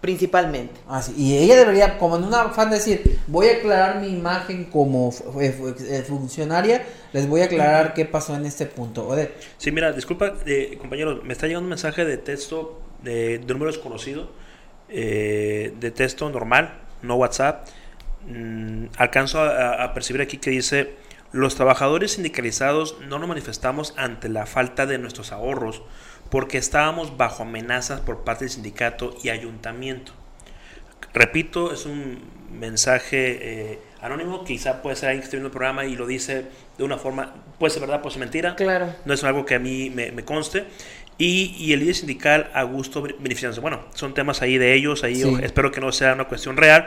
principalmente. Así, y ella debería, como en una afán de decir, voy a aclarar mi imagen como eh, funcionaria, les voy a aclarar qué pasó en este punto. Sí, mira, disculpa, eh, compañero, me está llegando un mensaje de texto de, de número desconocido, eh, de texto normal, no WhatsApp. Mm, alcanzo a, a percibir aquí que dice, los trabajadores sindicalizados no nos manifestamos ante la falta de nuestros ahorros porque estábamos bajo amenazas por parte del sindicato y ayuntamiento. Repito, es un mensaje eh, anónimo, quizá puede ser alguien que esté viendo el programa y lo dice de una forma, puede ser verdad, puede ser mentira. Claro. No es algo que a mí me, me conste. Y, y, el líder sindical Augusto beneficiándose. Bueno, son temas ahí de ellos, ahí espero que no sea una cuestión real,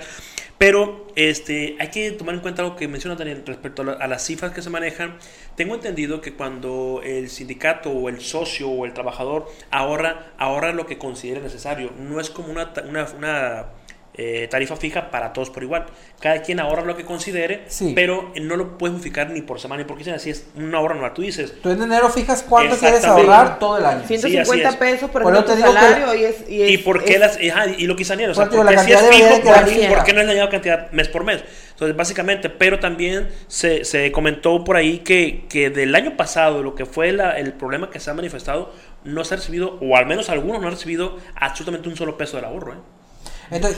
pero este, hay que tomar en cuenta lo que menciona Daniel respecto a, las cifras que se manejan. Tengo entendido que cuando el sindicato o el socio o el trabajador ahorra, ahorra lo que considere necesario. No es como una, una, una eh, tarifa fija para todos por igual. Cada quien ahorra lo que considere, pero no lo puedes modificar ni por semana ni por quincena. Así es un ahorro anual. Tú dices. Tú en enero fijas cuánto quieres ahorrar todo el año. 150 pesos por, ejemplo, tu salario. y, es, y, por qué las.? y lo que hice o sea, porque si es fijo, ¿por, qué no es la misma cantidad mes por mes? Entonces, básicamente, pero también se, se comentó por ahí que, que del año pasado, lo que fue la, el problema que se ha manifestado, no se ha recibido, o al menos algunos no han recibido absolutamente un solo peso del ahorro. ¿eh?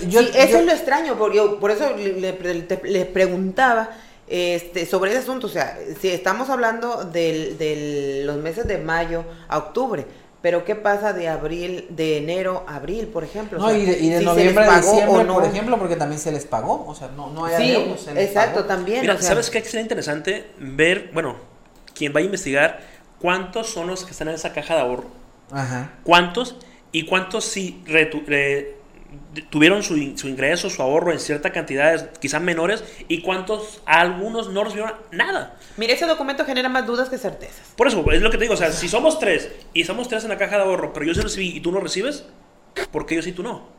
Yo, eso es lo extraño, porque yo, por eso le, preguntaba este, sobre ese asunto. O sea, si estamos hablando de los meses de mayo a octubre, pero ¿qué pasa de abril, de enero a abril, por ejemplo? No, y de, noviembre a diciembre, por ejemplo, porque también se les pagó. O sea, no, no hay sí, exacto, también. Mira, ¿sabes qué? Sería interesante ver, bueno, quien va a investigar cuántos son los que están en esa caja de ahorro. Ajá. ¿Cuántos? Y cuántos si tuvieron su, ingreso, su ahorro en ciertas cantidades, quizás menores, y cuántos, algunos no recibieron nada. Mire, ese documento genera más dudas que certezas. Por eso, es lo que te digo, o sea, si somos tres y somos tres en la caja de ahorro, pero yo sí recibí y tú no recibes, ¿por qué yo sí tú no?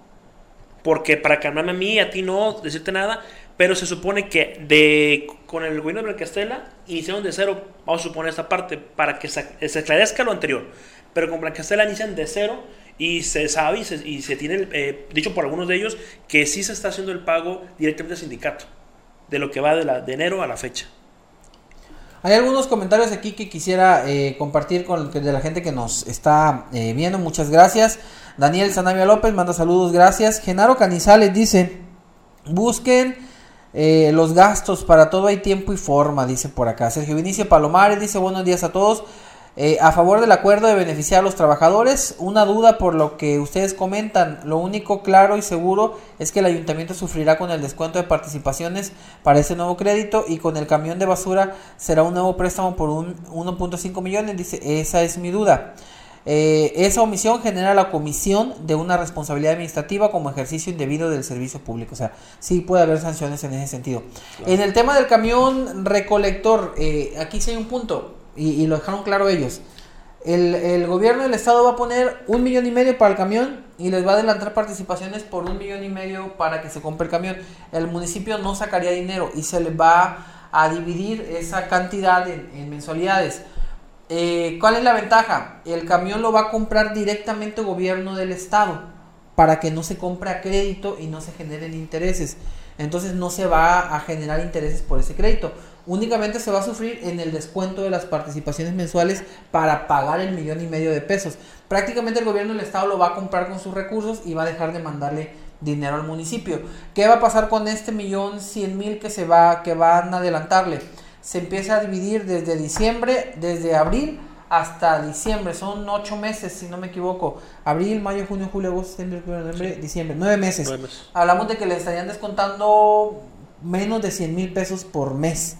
Porque para calmarme a mí, a ti no, decirte nada, pero se supone que de con el gobierno de Blanquestela iniciaron de cero, vamos a suponer esta parte, para que se, se esclarezca lo anterior, pero con Blanquestela inician de cero y se sabe y se, tiene, eh, dicho por algunos de ellos, que sí se está haciendo el pago directamente al sindicato, de lo que va de, la, de enero a la fecha. Hay algunos comentarios aquí que quisiera eh, compartir con de la gente que nos está eh, viendo. Muchas gracias. Daniel Sanavia López manda saludos, gracias. Genaro Canizales dice, busquen los gastos, para todo hay tiempo y forma, dice por acá. Sergio Vinicio Palomares dice buenos días a todos. Eh, a favor del acuerdo de beneficiar a los trabajadores, una duda por lo que ustedes comentan. Lo único claro y seguro es que el ayuntamiento sufrirá con el descuento de participaciones para ese nuevo crédito y con el camión de basura será un nuevo préstamo por un 1.5 millones. Dice, esa es mi duda. Eh, esa omisión genera la comisión de una responsabilidad administrativa como ejercicio indebido del servicio público. O sea, sí puede haber sanciones en ese sentido. En el tema del camión recolector, eh, aquí sí hay un punto y, lo dejaron claro ellos. El, gobierno del estado va a poner un millón y medio para el camión y les va a adelantar participaciones por un millón y medio para que se compre el camión. El municipio no sacaría dinero y se le va a dividir esa cantidad en, mensualidades. Eh, ¿Cuál es la ventaja? El camión lo va a comprar directamente el gobierno del estado para que no se compre a crédito y no se generen intereses. Entonces no se va a generar intereses por ese crédito únicamente se va a sufrir en el descuento de las participaciones mensuales para pagar el millón y medio de pesos. Prácticamente el gobierno del estado lo va a comprar con sus recursos y va a dejar de mandarle dinero al municipio. ¿Qué va a pasar con este millón cien mil que se va, que van a adelantarle? Se empieza a dividir desde diciembre, desde abril hasta diciembre, son ocho meses si no me equivoco, abril, mayo, junio, julio, agosto, septiembre, noviembre, diciembre, nueve meses. Hablamos de que le estarían descontando menos de 100 mil pesos por mes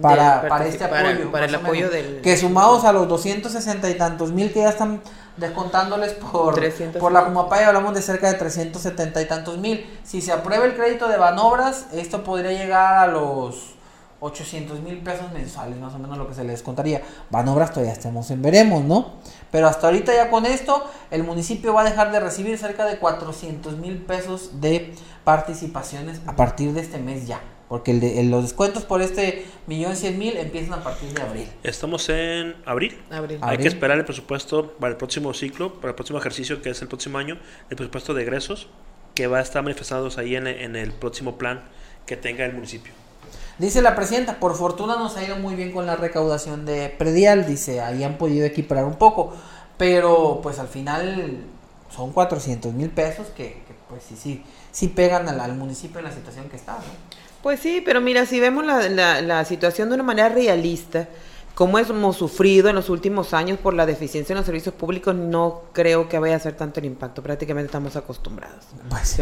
para, para este apoyo. Para, el apoyo del... Que sumados a los 260 y tantos mil que ya están descontándoles por, por la Jumapaya, hablamos de cerca de 370 y tantos mil. Si se aprueba el crédito de Banobras, esto podría llegar a los 800 mil pesos mensuales, más o menos lo que se les descontaría. Banobras todavía estemos en veremos, ¿no? Pero hasta ahorita ya con esto, el municipio va a dejar de recibir cerca de 400 mil pesos de participaciones a partir de este mes ya. Porque el los descuentos por este millón cien mil empiezan a partir de abril. Estamos en abril. Hay que esperar el presupuesto para el próximo ciclo, para el próximo ejercicio que es el próximo año, el presupuesto de egresos que va a estar manifestados ahí en, en el próximo plan que tenga el municipio. Dice la presidenta, por fortuna nos ha ido muy bien con la recaudación de predial, dice, ahí han podido equiparar un poco, pero pues al final son 400 mil pesos que, pues sí, sí, sí pegan al, municipio en la situación que está. Pues sí, pero mira, si vemos la, la, situación de una manera realista, como hemos sufrido en los últimos años por la deficiencia en los servicios públicos, no creo que vaya a ser tanto el impacto. Prácticamente estamos acostumbrados. Pues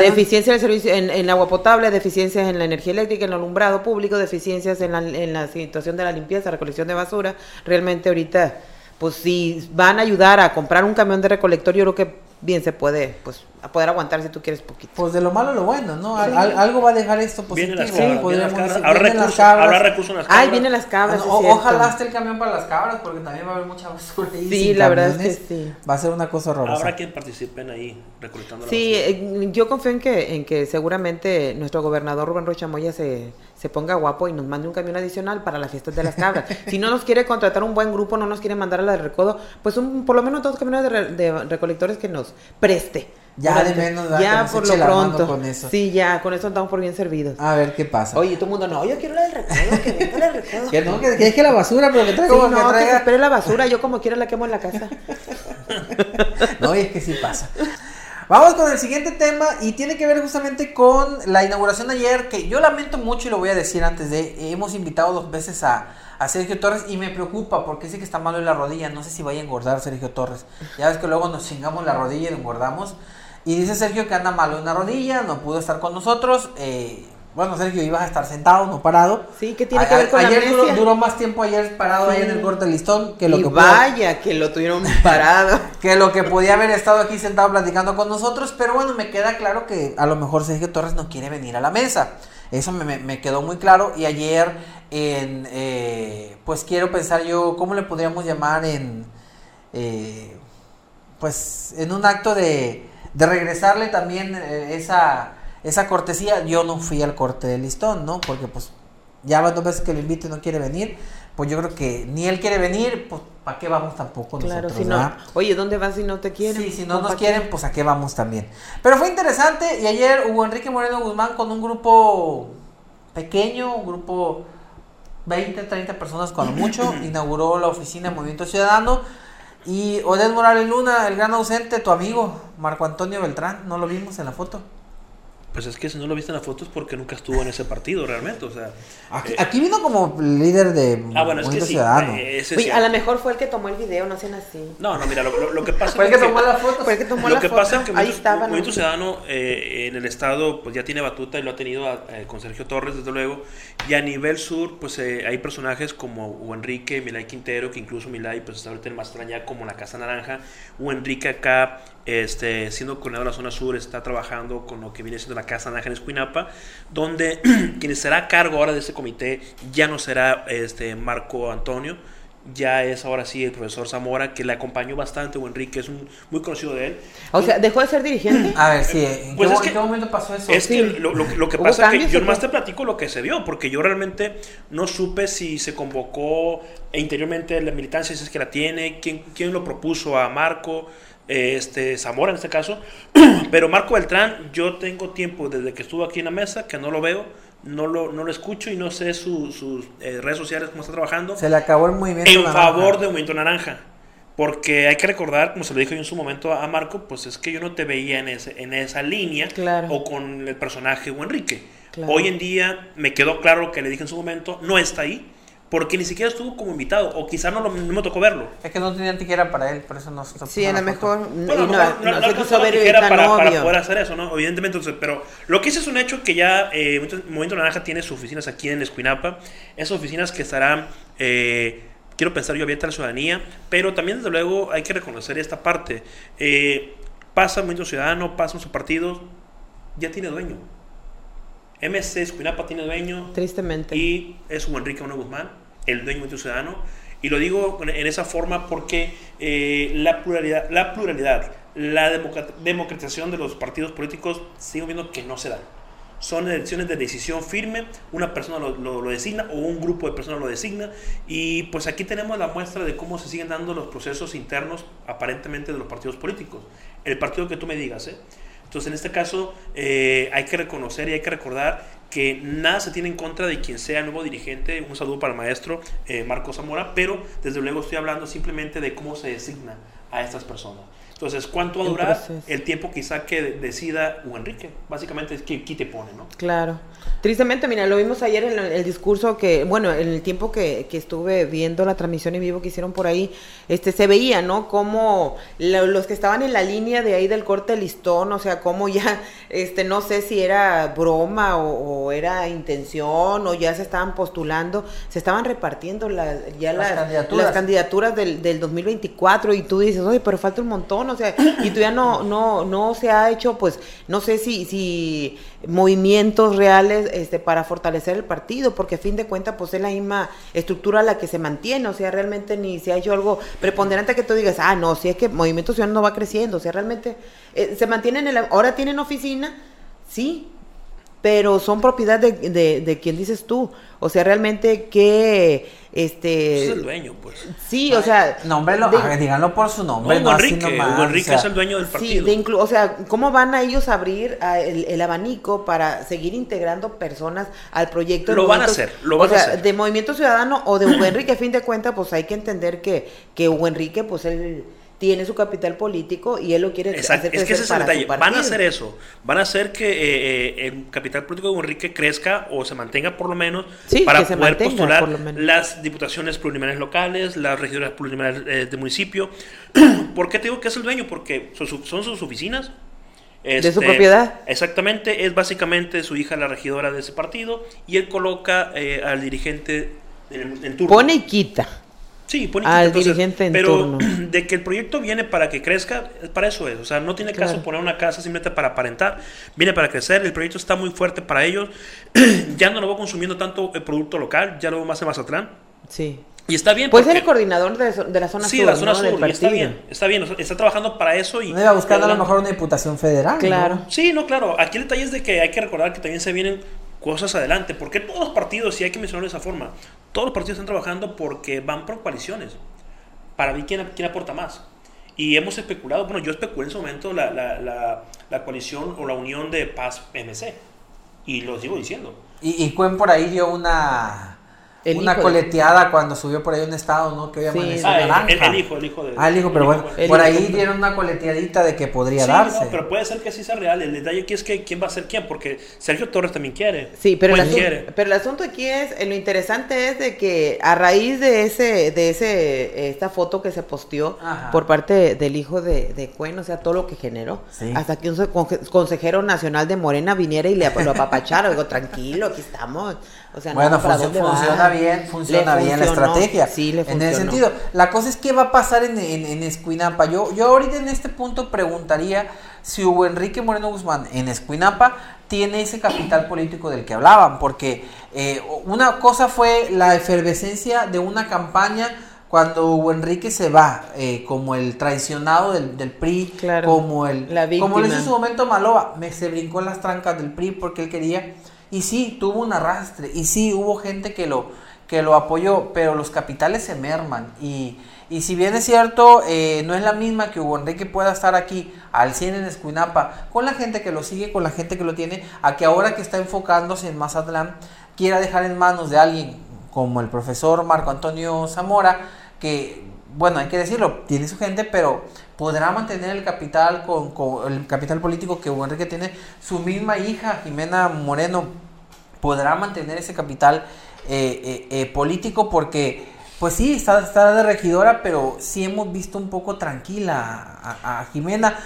deficiencia en, servicio, en, agua potable, deficiencias en la energía eléctrica, en el alumbrado público, deficiencias en la, en la situación de la limpieza, recolección de basura. Realmente ahorita, pues si van a ayudar a comprar un camión de recolector, yo creo que bien se puede, pues, a poder aguantar si tú quieres poquito. Pues de lo malo lo bueno, ¿no? algo va a dejar esto positivo. Vienen las cabras, Habrá, recursos, en las cabras. Ay, vienen las cabras. ojalá esté el camión para las cabras, porque también va a haber mucha basura ahí. Sí, la verdad es que sí. Va a ser una cosa horrorosa. Habrá quien participen ahí recolectando la Sí, eh, yo confío en que, en que seguramente nuestro gobernador Rubén Rocha Moya se, se ponga guapo y nos mande un camión adicional para las fiestas de las cabras. si no nos quiere contratar un buen grupo, no nos quiere mandar a la de recodo, pues un, por lo menos dos camiones de, de recolectores que nos preste. Ya de menos, ya por lo pronto. Con eso. Sí, ya, con eso estamos por bien servidos. A ver qué pasa. Oye, todo el mundo, no, yo quiero la del recodo, que venga la del recodo. que no, que, que la basura, pero que traigo sí, no, traiga... que espere la basura, yo como quiera la quemo en la casa. no, y es que sí pasa. Vamos con el siguiente tema y tiene que ver justamente con la inauguración de ayer, que yo lamento mucho y lo voy a decir antes de, hemos invitado dos veces a, Sergio Torres y me preocupa porque dice que está malo en la rodilla. No sé si vaya a engordar Sergio Torres. Ya ves que luego nos chingamos la rodilla y engordamos. Y dice Sergio que anda malo en la rodilla, no pudo estar con nosotros. Eh, bueno, Sergio, ibas a estar sentado, no parado. Sí, ¿qué tiene que ver con ayer la duró, más tiempo ayer parado ahí en el corte listón que lo y que vaya que lo tuvieron parado. que lo que podía haber estado aquí sentado platicando con nosotros, pero bueno, me queda claro que a lo mejor Sergio Torres no quiere venir a la mesa. Eso me, quedó muy claro y ayer en, eh, pues quiero pensar yo, ¿cómo le podríamos llamar en, eh, pues en un acto de, de regresarle también eh, esa, esa cortesía? Yo no fui al corte de listón, ¿no? Porque pues ya dos veces que lo invito y no quiere venir, pues yo creo que ni él quiere venir, pues ¿para qué vamos tampoco claro, nosotros? Si no, oye, ¿dónde vas si no te quieren? Sí, si no nos quieren, pues ¿a qué vamos también? Pero fue interesante y ayer hubo Enrique Moreno Guzmán con un grupo pequeño, un grupo 20, 30 personas cuando mucho, inauguró la oficina de Movimiento Ciudadano y Oded Morales Luna, el gran ausente, tu amigo, Marco Antonio Beltrán, ¿no lo vimos en la foto? Pues es que si no lo viste en las fotos porque nunca estuvo en ese partido realmente, o sea... Aquí, eh, vino como líder de ah, bueno, es que sí, Ciudadano. Eh, a lo mejor fue el que tomó el video, no sean así. No, no, mira, lo, lo, que pasa fue el que, tomó la foto. Fue el que tomó lo la que foto. pasa es que Ahí estaba, Movimiento Ciudadano eh, en el estado pues ya tiene batuta y lo ha tenido con Sergio Torres, desde luego. Y a nivel sur, pues hay personajes como Enrique, Milay Quintero, que incluso Milay pues está ahorita en extraña como la Casa Naranja. O Enrique acá este, siendo coordinador de la zona sur, está trabajando con lo que viene siendo la Casa Ángeles Escuinapa, donde quien será a cargo ahora de ese comité ya no será este, Marco Antonio, ya es ahora sí el profesor Zamora, que le acompañó bastante, o Enrique, es un, muy conocido de él. O sea, ¿dejó de ser dirigente? A ver, sí, ¿en, pues qué, momento pasó eso? Es que lo, lo, que pasa es que yo nomás te platico lo que se vio, porque yo realmente no supe si se convocó interiormente la militancia, si es que la tiene, quién, quién lo propuso a Marco este, Zamora en este caso, pero Marco Beltrán, yo tengo tiempo desde que estuvo aquí en la mesa, que no lo veo, no lo, no lo escucho y no sé sus eh, redes sociales, cómo está trabajando. Se le acabó el movimiento En favor de Movimiento Naranja. Porque hay que recordar, como se lo dije yo en su momento a Marco, pues es que yo no te veía en, ese, en esa línea o con el personaje o Enrique. Hoy en día me quedó claro lo que le dije en su momento, no está ahí porque ni siquiera estuvo como invitado, o quizá no, me tocó verlo. Es que no tenía siquiera para él, por eso no se Sí, a lo mejor. Bueno, no, no, no, no, quiso ver para, para, poder hacer eso, ¿no? Evidentemente, entonces, pero lo que hice es un hecho que ya eh, Movimiento Naranja tiene sus oficinas aquí en Escuinapa, esas oficinas que estarán. Eh, quiero pensar yo abierta a la ciudadanía, pero también desde luego hay que reconocer esta parte. Eh, pasa Movimiento Ciudadano, pasan sus partidos, ya tiene dueño. MC Escuinapa tiene dueño. Tristemente. Y es Juan Enrique Uno Guzmán el dueño de ciudadano. Y lo digo en esa forma porque eh, la, pluralidad, la pluralidad, la democratización de los partidos políticos, sigo viendo que no se da. Son elecciones de decisión firme, una persona lo, lo, designa o un grupo de personas lo designa. Y pues aquí tenemos la muestra de cómo se siguen dando los procesos internos aparentemente de los partidos políticos. El partido que tú me digas, ¿eh? Entonces, en este caso, eh, hay que reconocer y hay que recordar que nada se tiene en contra de quien sea el nuevo dirigente. Un saludo para el maestro eh, Marco Zamora, pero desde luego estoy hablando simplemente de cómo se designa a estas personas. Entonces, ¿cuánto va a durar el tiempo quizá que decida un Enrique? Básicamente es que aquí te pone, ¿no? Claro. Tristemente, mira, lo vimos ayer en el, discurso que, bueno, en el tiempo que, que, estuve viendo la transmisión en vivo que hicieron por ahí, este, se veía, ¿no? Como los que estaban en la línea de ahí del corte listón, o sea, como ya, este, no sé si era broma o, era intención o ya se estaban postulando, se estaban repartiendo ya las, candidaturas, las candidaturas del, del 2024 y tú dices, oye, pero falta un montón o sea, y todavía no, no, no se ha hecho, pues, no sé si, si movimientos reales este, para fortalecer el partido, porque a fin de cuentas, pues es la misma estructura la que se mantiene, o sea, realmente ni se ha hecho algo preponderante que tú digas, ah, no, si es que Movimiento Ciudadano no va creciendo, o sea, realmente eh, se mantienen, en ahora tienen oficina, sí, pero son propiedad de, de, de quien dices tú. O sea, realmente que este es el dueño, pues. Sí, o sea, nómbrelo, díganlo por su nombre, no, Enrique, Enrique es el dueño del partido. Sí, de o sea, ¿cómo van a ellos a abrir el, abanico para seguir integrando personas al proyecto? Lo van a hacer, lo van o sea, a hacer. de Movimiento Ciudadano o de Hugo Enrique, a fin de cuentas, pues hay que entender que que Hugo Enrique pues él tiene su capital político y él lo quiere hacer Es que ese es el detalle. Van a hacer eso. Van a hacer que eh, eh, el capital político de Enrique crezca o se mantenga por lo menos para poder postular las diputaciones pluriminales locales, las regidoras pluriminales eh, de municipio. ¿Por qué te digo que es el dueño? Porque son, sus oficinas. de su este, propiedad. Exactamente, es básicamente su hija la regidora de ese partido y él coloca al dirigente en, turno. Pone y quita. Sí, pone al dirigente en pero de que el proyecto viene para que crezca, para eso es. O sea, no tiene caso poner una casa simplemente para aparentar. Viene para crecer. El proyecto está muy fuerte para ellos. ya no lo voy consumiendo tanto el producto local, ya lo veo más en Mazatlán. Sí. Y está bien. Puede ser el coordinador de, la zona sur. Sí, la zona sur. está bien. Está bien. Está trabajando para eso. Y no iba buscando a lo mejor una diputación federal. Claro. Sí, no, claro. Aquí el detalle es de que hay que recordar que también se vienen cosas adelante. Porque todos los partidos, y hay que mencionarlo de esa forma, todos los partidos están trabajando porque van por coaliciones para ver quién, quién aporta más. Y hemos especulado, bueno, yo especulé en su momento la, la, la, coalición o la unión de Paz MC. Y lo sigo diciendo. Y, y Cuen por ahí dio una una coleteada cuando subió por ahí un estado, ¿no? Que hoy sí. ah, El, hijo, el hijo de... Ah, el hijo, pero bueno, por ahí dieron una coleteadita de que podría darse. pero puede ser que sí sea real. El detalle aquí es que quién va a ser quién, porque Sergio Torres también quiere. Sí, pero, el asunto, pero el asunto aquí es, eh, lo interesante es de que a raíz de ese, de ese, esta foto que se posteó por parte del hijo de, de Cuen, o sea, todo lo que generó, hasta que un consejero nacional de Morena viniera y le lo apapachara, digo, tranquilo, aquí estamos. O sea, bueno, funciona bien, funciona bien la estrategia. Sí, le En ese sentido. La cosa es qué va a pasar en, en, Escuinapa. Yo, yo ahorita en este punto preguntaría si Hugo Enrique Moreno Guzmán en Escuinapa tiene ese capital político del que hablaban, porque eh, una cosa fue la efervescencia de una campaña cuando Hugo Enrique se va eh, como el traicionado del, del PRI, como el como lo hizo en su momento Maloba, me se brincó en las trancas del PRI porque él quería y sí, tuvo un arrastre. Y sí, hubo gente que lo, que lo apoyó. Pero los capitales se merman. Y, y si bien es cierto, eh, no es la misma que Hugo Enrique pueda estar aquí al 100 en Escuinapa, con la gente que lo sigue, con la gente que lo tiene, a que ahora que está enfocándose en Mazatlán, quiera dejar en manos de alguien como el profesor Marco Antonio Zamora, que, bueno, hay que decirlo, tiene su gente, pero podrá mantener el capital con, el capital político que Enrique tiene. Su misma hija, Jimena Moreno, podrá mantener ese capital eh, eh, eh, político porque, pues sí, está, está, de regidora, pero sí hemos visto un poco tranquila a Jimena.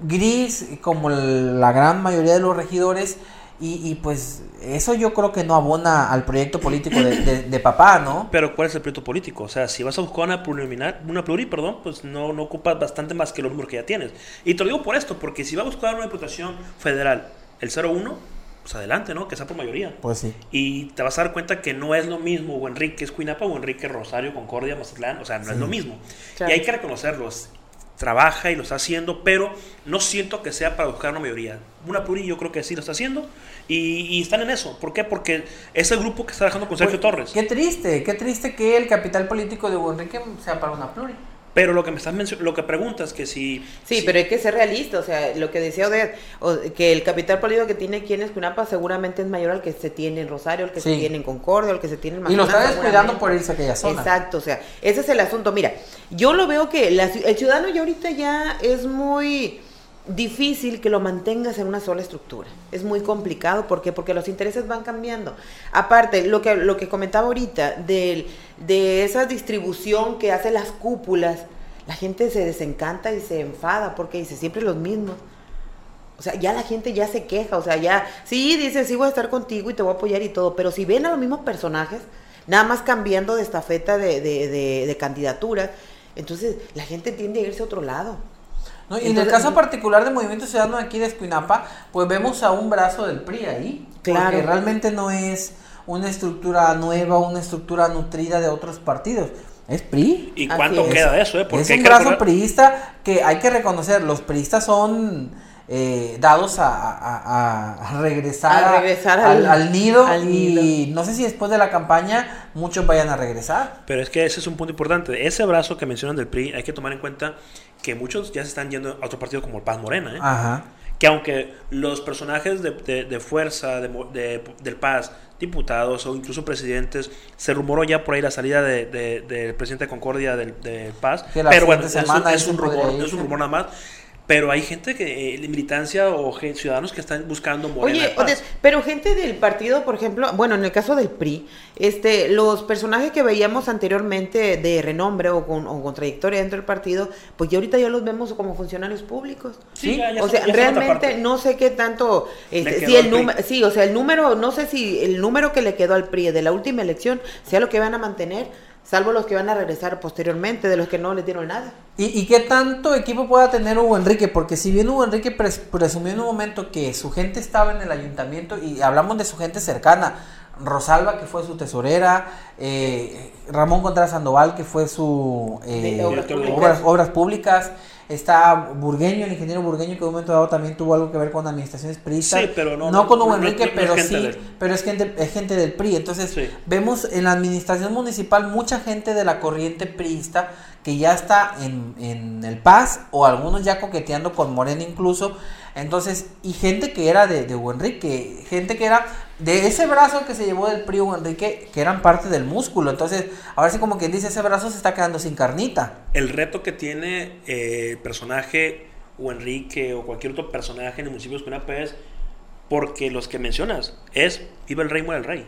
Gris, como la gran mayoría de los regidores, y, pues eso yo creo que no abona al proyecto político de, papá, ¿no? Pero ¿cuál es el proyecto político? O sea, si vas a buscar una pluriminar, una pluri, perdón, pues no, no ocupas bastante más que los números que ya tienes. Y te lo digo por esto, porque si vas a buscar una diputación federal, el 01, pues adelante, ¿no? Que sea por mayoría. Pues sí. Y te vas a dar cuenta que no es lo mismo o Enrique Escuinapa o Enrique Rosario, Concordia, Mazatlán, o sea, no es lo mismo. Y hay que reconocerlos trabaja y lo está haciendo, pero no siento que sea para buscar una mayoría. Una pluri yo creo que sí lo está haciendo y, están en eso. ¿Por qué? Porque es el grupo que está trabajando con Sergio Torres. Qué triste, qué triste que el capital político de Hugo Enrique sea para una pluri. Pero lo que me estás lo que preguntas que si sí, pero hay que ser realista, o sea, lo que decía Odette, que el capital político que tiene aquí en Escunapa seguramente es mayor al que se tiene en Rosario, al que se tiene en Concordia, al que se tiene en Y lo está descuidando por irse a aquella zona. Exacto, o sea, ese es el asunto. Mira, yo lo veo que el ciudadano ya ahorita ya es muy difícil que lo mantengas en una sola estructura. Es muy complicado, ¿por qué? Porque los intereses van cambiando. Aparte, lo que, lo que comentaba ahorita, de, de esa distribución que hace las cúpulas, la gente se desencanta y se enfada porque dice siempre los mismos. O sea, ya la gente ya se queja, o sea, ya, sí, dice, sí voy a estar contigo y te voy a apoyar y todo, pero si ven a los mismos personajes, nada más cambiando de estafeta de, de, de, de entonces la gente tiende a irse a otro lado y en el caso particular del Movimiento Ciudadano aquí de Escuinapa, pues vemos a un brazo del PRI ahí. Claro. Porque realmente no es una estructura nueva, una estructura nutrida de otros partidos. Es PRI. ¿Y cuánto queda de eso? Eh? es un brazo priista que hay que reconocer, los priistas son eh, dados a, regresar, al, nido y no sé si después de la campaña muchos vayan a regresar. Pero es que ese es un punto importante. Ese brazo que mencionan del PRI hay que tomar en cuenta que muchos ya se están yendo a otro partido como el Paz Morena. ¿eh? Que aunque los personajes de, fuerza del Paz, diputados o incluso presidentes, se rumoró ya por ahí la salida del presidente de Concordia del, Paz. Pero bueno, es, es, un rumor, es un rumor nada más pero hay gente que, eh, militancia o ciudadanos que están buscando Oye, pero gente del partido, por ejemplo, bueno, en el caso del PRI, este, los personajes que veíamos anteriormente de renombre o con, o trayectoria dentro del partido, pues ya ahorita ya los vemos como funcionarios públicos. Sí, o sea, realmente no sé qué tanto, este, si el número, sí, o sea, el número, no sé si el número que le quedó al PRI de la última elección sea lo que van a mantener salvo los que van a regresar posteriormente, de los que no les dieron nada. ¿Y, qué tanto equipo pueda tener Hugo Enrique? Porque si bien Hugo Enrique presumió en un momento que su gente estaba en el ayuntamiento, y hablamos de su gente cercana, Rosalba, que fue su tesorera, eh, Ramón Contreras Sandoval, que fue su eh, obras, públicas. Está Burgueño, el ingeniero Burgueño, que en un momento dado también tuvo algo que ver con administraciones priistas. Sí, pero no, no, con Hugo Enrique, pero sí, pero es gente, es gente del PRI. Entonces, vemos en la administración municipal mucha gente de la corriente priista que ya está en, en el Paz, o algunos ya coqueteando con Morena incluso, Entonces, y gente que era de, de Hugo Enrique, gente que era de ese brazo que se llevó del PRI Hugo Enrique, que eran parte del músculo. Entonces, ahora sí como quien dice, ese brazo se está quedando sin carnita. El reto que tiene eh, el personaje o Enrique o cualquier otro personaje en el municipio de Espinapa es porque los que mencionas es viva el rey, muere el rey.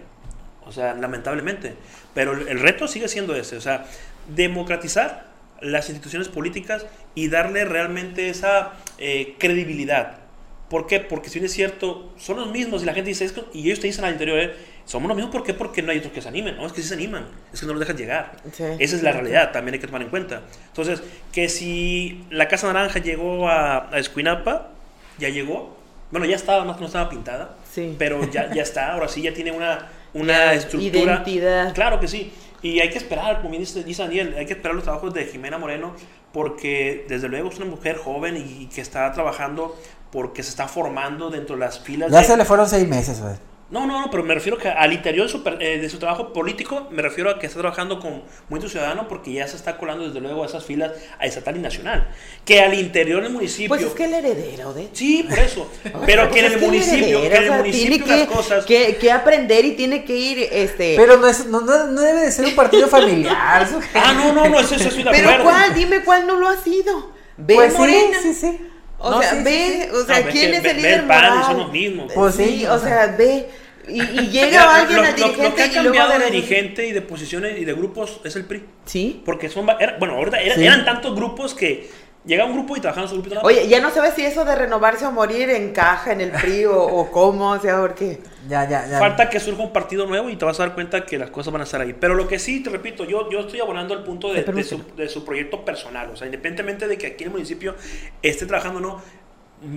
O sea, lamentablemente. Pero el, el reto sigue siendo ese, o sea, democratizar las instituciones políticas y darle realmente esa eh, credibilidad. ¿Por qué? Porque si bien es cierto, son los mismos y la gente dice, es que- y ellos te dicen al interior, eh, somos los mismos, ¿por qué? Porque no hay otros que se animen. No, es que sí se animan, es que no los dejan llegar. Sí. Esa es la realidad, también hay que tomar en cuenta. Entonces, que si la Casa Naranja llegó a, a Escuinapa, ya llegó, bueno, ya estaba, más que no estaba pintada, Sí. pero ya, ya está, ahora sí ya tiene una, una Ya, estructura. identidad. Claro que sí. Y hay que esperar, como dice, dice Daniel, hay que esperar los trabajos de Jimena Moreno, porque desde luego es una mujer joven y que está trabajando porque se está formando dentro de las filas Ya de... se le fueron seis meses, güey. No, no, no, pero me refiero que al interior de su, eh, de su trabajo político, me refiero a que está trabajando con Movimiento Ciudadano porque ya se está colando desde luego a esas filas a estatal y nacional. Que al interior del municipio... Pues es que el heredero de... Sí, por eso. Pero que en el municipio, que en el municipio tiene las cosas... que, que aprender y tiene que ir, este... Pero no, es, no, no, no debe de ser un partido familiar. su- Ah, no, no, no, eso, eso estoy de Pero acuerdo. ¿cuál? Dime cuál no lo ha sido. Ve Pues sí, Morena. sí, sí. O No, sea, sí, ve, sí. o sea, No, ¿quién que es el ve líder el PAN y moral? son los mismos. Pues sí, sí, o o sea, ve. Y, y llega Mira, alguien lo, a lo- lo dirigente que ha cambiado de dirigente y de posiciones y de grupos es el PRI. Sí. Porque son... va- era- bueno, ahorita era- Sí. eran tantos grupos que llega un grupo y trabajaban su grupito. Oye, ya no sabes si eso de renovarse o morir encaja en el PRI o, o cómo, o sea, porque... Ya, ya, ya. Falta que surja un partido nuevo y te vas a dar cuenta que las cosas van a estar ahí. Pero lo que sí, te repito, yo, yo estoy abonando al punto de, de su, de su proyecto personal. O sea, independientemente de que aquí en el municipio esté trabajando o no,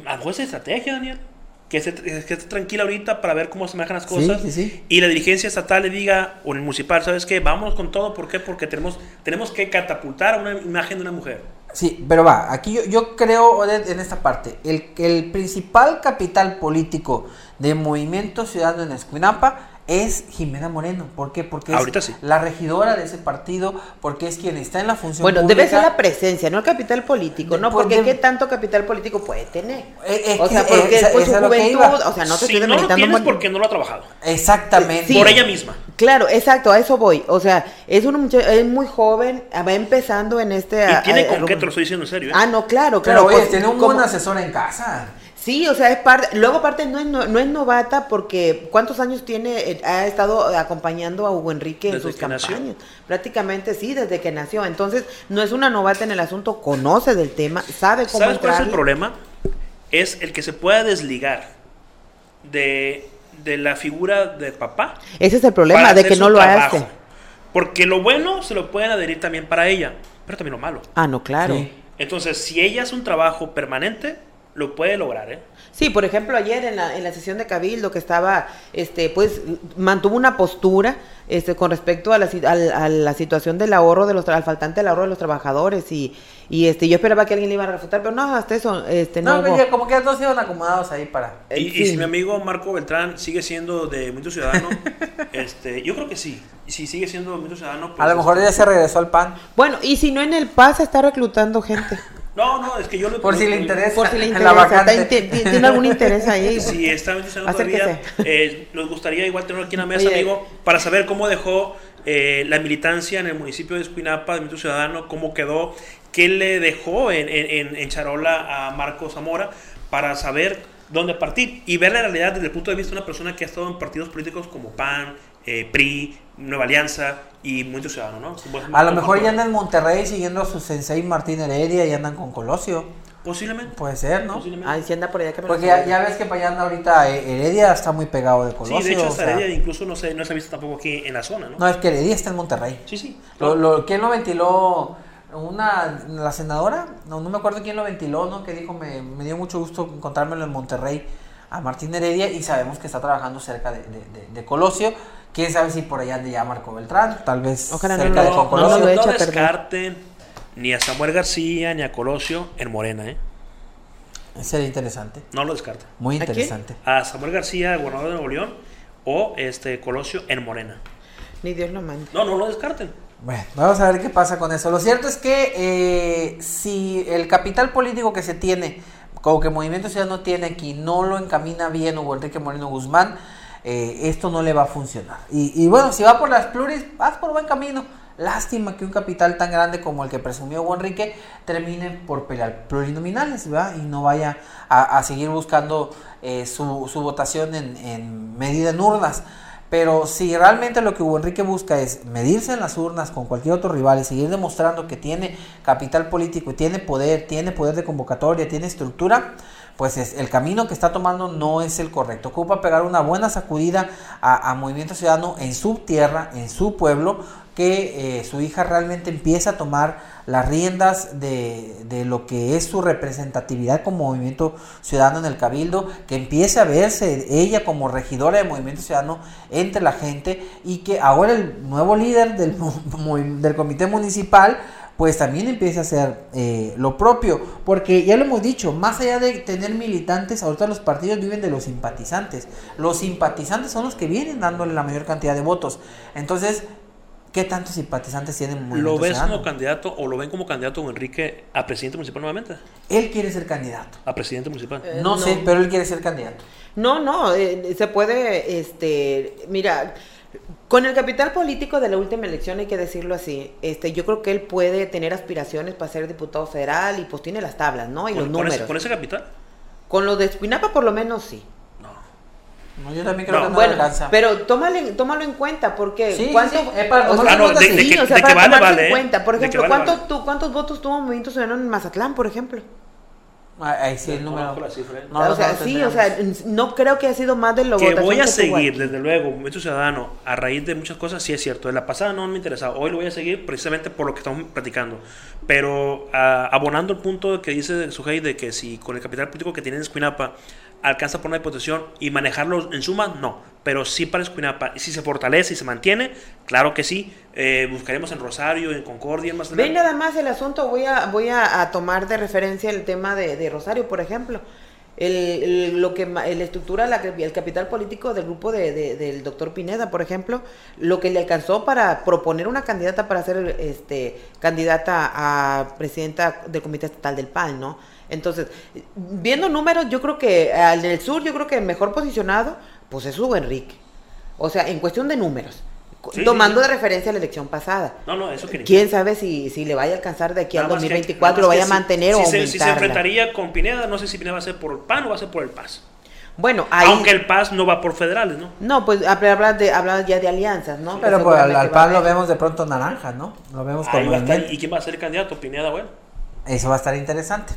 a lo mejor es estrategia, Daniel. Que esté, que esté tranquila ahorita para ver cómo se manejan las Sí, cosas. sí, sí. Y la dirigencia estatal le diga, o el municipal, ¿sabes qué? Vámonos con todo. ¿Por qué? Porque tenemos, tenemos que catapultar a una imagen de una mujer. Sí, pero va, aquí yo, yo creo en esta parte, el, el principal capital político de Movimiento Ciudadano en Escuinapa es Jimena Moreno. ¿Por qué? Porque Ahorita es sí. la regidora de ese partido, porque es quien está en la función Bueno, pública. debe ser la presencia, no el capital político, ¿no? Porque de- ¿qué tanto capital político puede tener? Eh, es o que, sea, eh, porque por su juventud, o sea, no te si no lo tienes por- porque no lo ha trabajado. Exactamente. Sí. Por ella misma. Claro, exacto, a eso voy. O sea, es una muchacha, es muy joven, va empezando en este... Y tiene a- con a- qué, te lo estoy diciendo en serio. ¿eh? Ah, no, claro, Pero claro. oye, pues, tiene un como- buen asesor en casa. Sí, o sea, es parte. Luego, aparte, no es, no, no es novata porque ¿cuántos años tiene? eh, Ha estado acompañando a Hugo Enrique en ¿Desde sus que nació? campañas. Prácticamente sí, desde que nació. Entonces, no es una novata en el asunto, conoce del tema, sabe cómo ¿Sabes cuál es el entrarle. problema? Es el que se pueda desligar de, de la figura de papá. Ese es el problema, de que no lo trabajo. hace. Porque lo bueno se lo pueden adherir también para ella, pero también lo malo. Ah, no, claro. Sí. Entonces, si ella hace un trabajo permanente, lo puede lograr, ¿eh? por ejemplo, ayer en la, en la sesión de Cabildo que estaba, este, pues, mantuvo una postura este, con respecto a la, si- al- a la situación del ahorro de los, tra- al faltante del ahorro de los trabajadores y, y este, yo esperaba que alguien le iba a refutar, pero no, hasta eso, este, no, No, hubo. como que todos iban acomodados ahí para. Eh, Y, y sí. si mi amigo Marco Beltrán sigue siendo de Movimiento Ciudadano, este, yo creo que sí. Y si sigue siendo de Movimiento Ciudadano, pues, A lo mejor ya se regresó al pan. Bueno, y si no en el PAS está reclutando gente. No, no, es que yo lo Por si le interesa. Por si le En interesa. la vacante. ¿Está inte- ¿Tiene algún interés ahí? Si está Acérquese. todavía, eh, nos gustaría igual tenerlo aquí en la mesa, Oye. amigo, para saber cómo dejó eh, la militancia en el municipio de Escuinapa, de Movimiento Ciudadano, cómo quedó, qué le dejó en, en- en- en Charola a Marco Zamora, para saber dónde partir y ver la realidad desde el punto de vista de una persona que ha estado en partidos políticos como PAN, eh, PRI, Nueva Alianza y Movimiento Ciudadano, ¿no? A lo mejor ya andan en Monterrey siguiendo a su sensei Martín Heredia y andan con Colosio. Posiblemente. Puede ser, ¿no? posiblemente. Ay, si anda por allá que me Porque ya, ves que para allá anda ahorita eh, Heredia está muy pegado de Sí, Colosio. de hecho, o hasta sea, Heredia incluso no se, no se ha visto tampoco aquí en la zona, ¿no? No, es que Heredia está en Monterrey. Sí, sí. Lo, lo- ¿Quién lo ventiló? Una, la senadora, no, no me acuerdo quién lo ventiló, ¿no? Que dijo, me, me dio mucho gusto encontrármelo en Monterrey a Martín Heredia y sabemos que está trabajando cerca de, de- de- de Colosio. Quién sabe si por allá ande ya Marco Beltrán, tal vez Ojalá no cerca de No, no, no, Colosio. perder. descarten ni a Samuel García ni a Colosio en Morena, ¿eh? Sería interesante, No lo descarten. muy interesante. A Samuel García, gobernador de Nuevo León, o este Colosio en Morena. Ni Dios lo mande. No, no lo descarten. Bueno, vamos a ver qué pasa con eso. Lo cierto es que eh, si el capital político que se tiene como que Movimiento Ciudadano tiene aquí, no lo encamina bien Hugo Enrique Moreno Guzmán, eh, esto no le va a funcionar. Y, bueno, si va por las pluris, vas por buen camino. Lástima que un capital tan grande como el que presumió Hugo Enrique termine por pelear plurinominales, ¿verdad? Y no vaya a, seguir buscando eh, su, votación en, en medida en urnas. Pero si realmente lo que Hugo Enrique busca es medirse en las urnas con cualquier otro rival y seguir demostrando que tiene capital político y tiene poder, tiene poder de convocatoria, tiene estructura, pues es, el camino que está tomando no es el correcto. Ocupa pegar una buena sacudida a, Movimiento Ciudadano en su tierra, en su pueblo, que eh, su hija realmente empiece a tomar las riendas de, de, lo que es su representatividad como movimiento ciudadano en el cabildo, que empiece a verse ella como regidora de movimiento ciudadano entre la gente y que ahora el nuevo líder del, del comité municipal pues también empiece a hacer eh, lo propio, porque ya lo hemos dicho, más allá de tener militantes, ahorita los partidos viven de los simpatizantes, los simpatizantes son los que vienen dándole la mayor cantidad de votos, entonces ¿Qué tantos simpatizantes tienen ¿Lo ves como candidato o lo ven como candidato Enrique a presidente municipal nuevamente? Él quiere ser candidato. ¿A presidente municipal? Eh, no, sé, pero él quiere ser candidato. No, no, eh, se puede, este, mira, con el capital político de la última elección, hay que decirlo así, este, yo creo que él puede tener aspiraciones para ser diputado federal y pues tiene las tablas, ¿no? Y los números. ¿Con ese capital? Con lo de Espinapa por lo menos sí. No, yo también creo que no bueno, Pero tómalo, tómalo en cuenta, porque sí, ¿cuánto, sí, para, o sea, ah, no, de, de, sí, o sea, para vale, tomarse vale, en cuenta. Por ejemplo, vale, ¿cuánto, vale. tú, ¿cuántos votos tuvo Movimiento Ciudadano en Mazatlán, por ejemplo? Ah, ahí sí el número. No, o sea, sí, o sea, no creo que haya sido más de lo que voy a seguir, desde luego, Movimiento Ciudadano, a raíz de muchas cosas, sí es cierto. De la pasada no me interesaba. Hoy lo voy a seguir precisamente por lo que estamos platicando. Pero uh, abonando el punto que dice Sujei de que si con el capital político que tiene en Escuinapa alcanza por una disposición y manejarlo en suma, no. Pero sí para Escuinapa. Si se fortalece y se mantiene, claro que sí. Eh, buscaremos en Rosario, en Concordia, en Ve nada más el asunto. Voy a, voy a, tomar de referencia el tema de, Rosario, por ejemplo. El, lo que la estructura la, el capital político del grupo de, del doctor Pineda por ejemplo lo que le alcanzó para proponer una candidata para ser este candidata a presidenta del comité estatal del PAN no entonces, viendo números, yo creo que al del sur, yo creo que mejor posicionado, pues es Hugo Enrique. O sea, en cuestión de números. tomando de referencia la elección pasada. No, no, eso que ¿Quién sabe si, si le vaya a alcanzar de aquí al 2024, lo vaya a mantener o si si se enfrentaría con Pineda, no sé si Pineda va a ser por el PAN o va a ser por el PAS. Bueno, ahí... Aunque el PAS no va por federales, ¿no? No, pues hablas de, ya de alianzas, ¿no? pero pues, al, PAS lo vemos de pronto naranja, ¿no? Lo vemos como... ¿Y quién va a ser el candidato? Pineda, bueno. Eso va a estar interesante.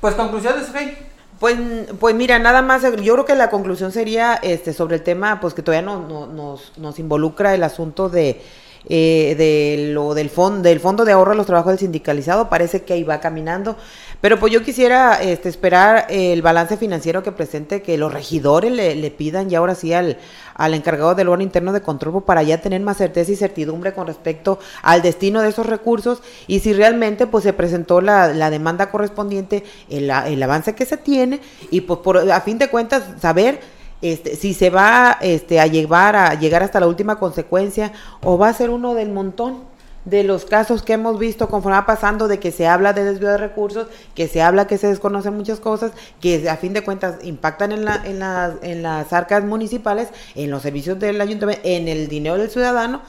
Pues conclusiones, Fey. Pues, pues mira, nada más, yo creo que la conclusión sería este sobre el tema, pues que todavía no, no, nos, nos involucra el asunto de, eh, de lo del fondo del fondo de ahorro a los trabajos del sindicalizado parece que ahí va caminando pero pues yo quisiera este, esperar el balance financiero que presente, que los regidores le, pidan ya ahora sí al, al encargado del órgano interno de control para ya tener más certeza y certidumbre con respecto al destino de esos recursos y si realmente pues se presentó la, la demanda correspondiente, el, el avance que se tiene y pues por, a fin de cuentas saber este, si se va este, a llevar a llegar hasta la última consecuencia o va a ser uno del montón de los casos que hemos visto conforme va pasando de que se habla de desvío de recursos, que se habla que se desconocen muchas cosas, que a fin de cuentas impactan en, la, en, en las arcas municipales, en los servicios del ayuntamiento, en el dinero del ciudadano.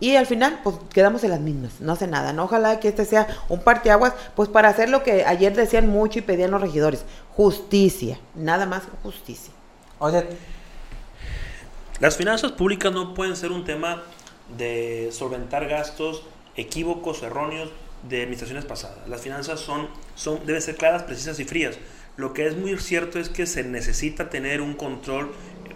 Y al final, pues quedamos en las mismas, no hace nada. ¿no? Ojalá que este sea un parteaguas, pues para hacer lo que ayer decían mucho y pedían los regidores: justicia, nada más justicia. Oye, las finanzas públicas no pueden ser un tema de solventar gastos equívocos, erróneos de administraciones pasadas. Las finanzas son, son, deben ser claras, precisas y frías. Lo que es muy cierto es que se necesita tener un control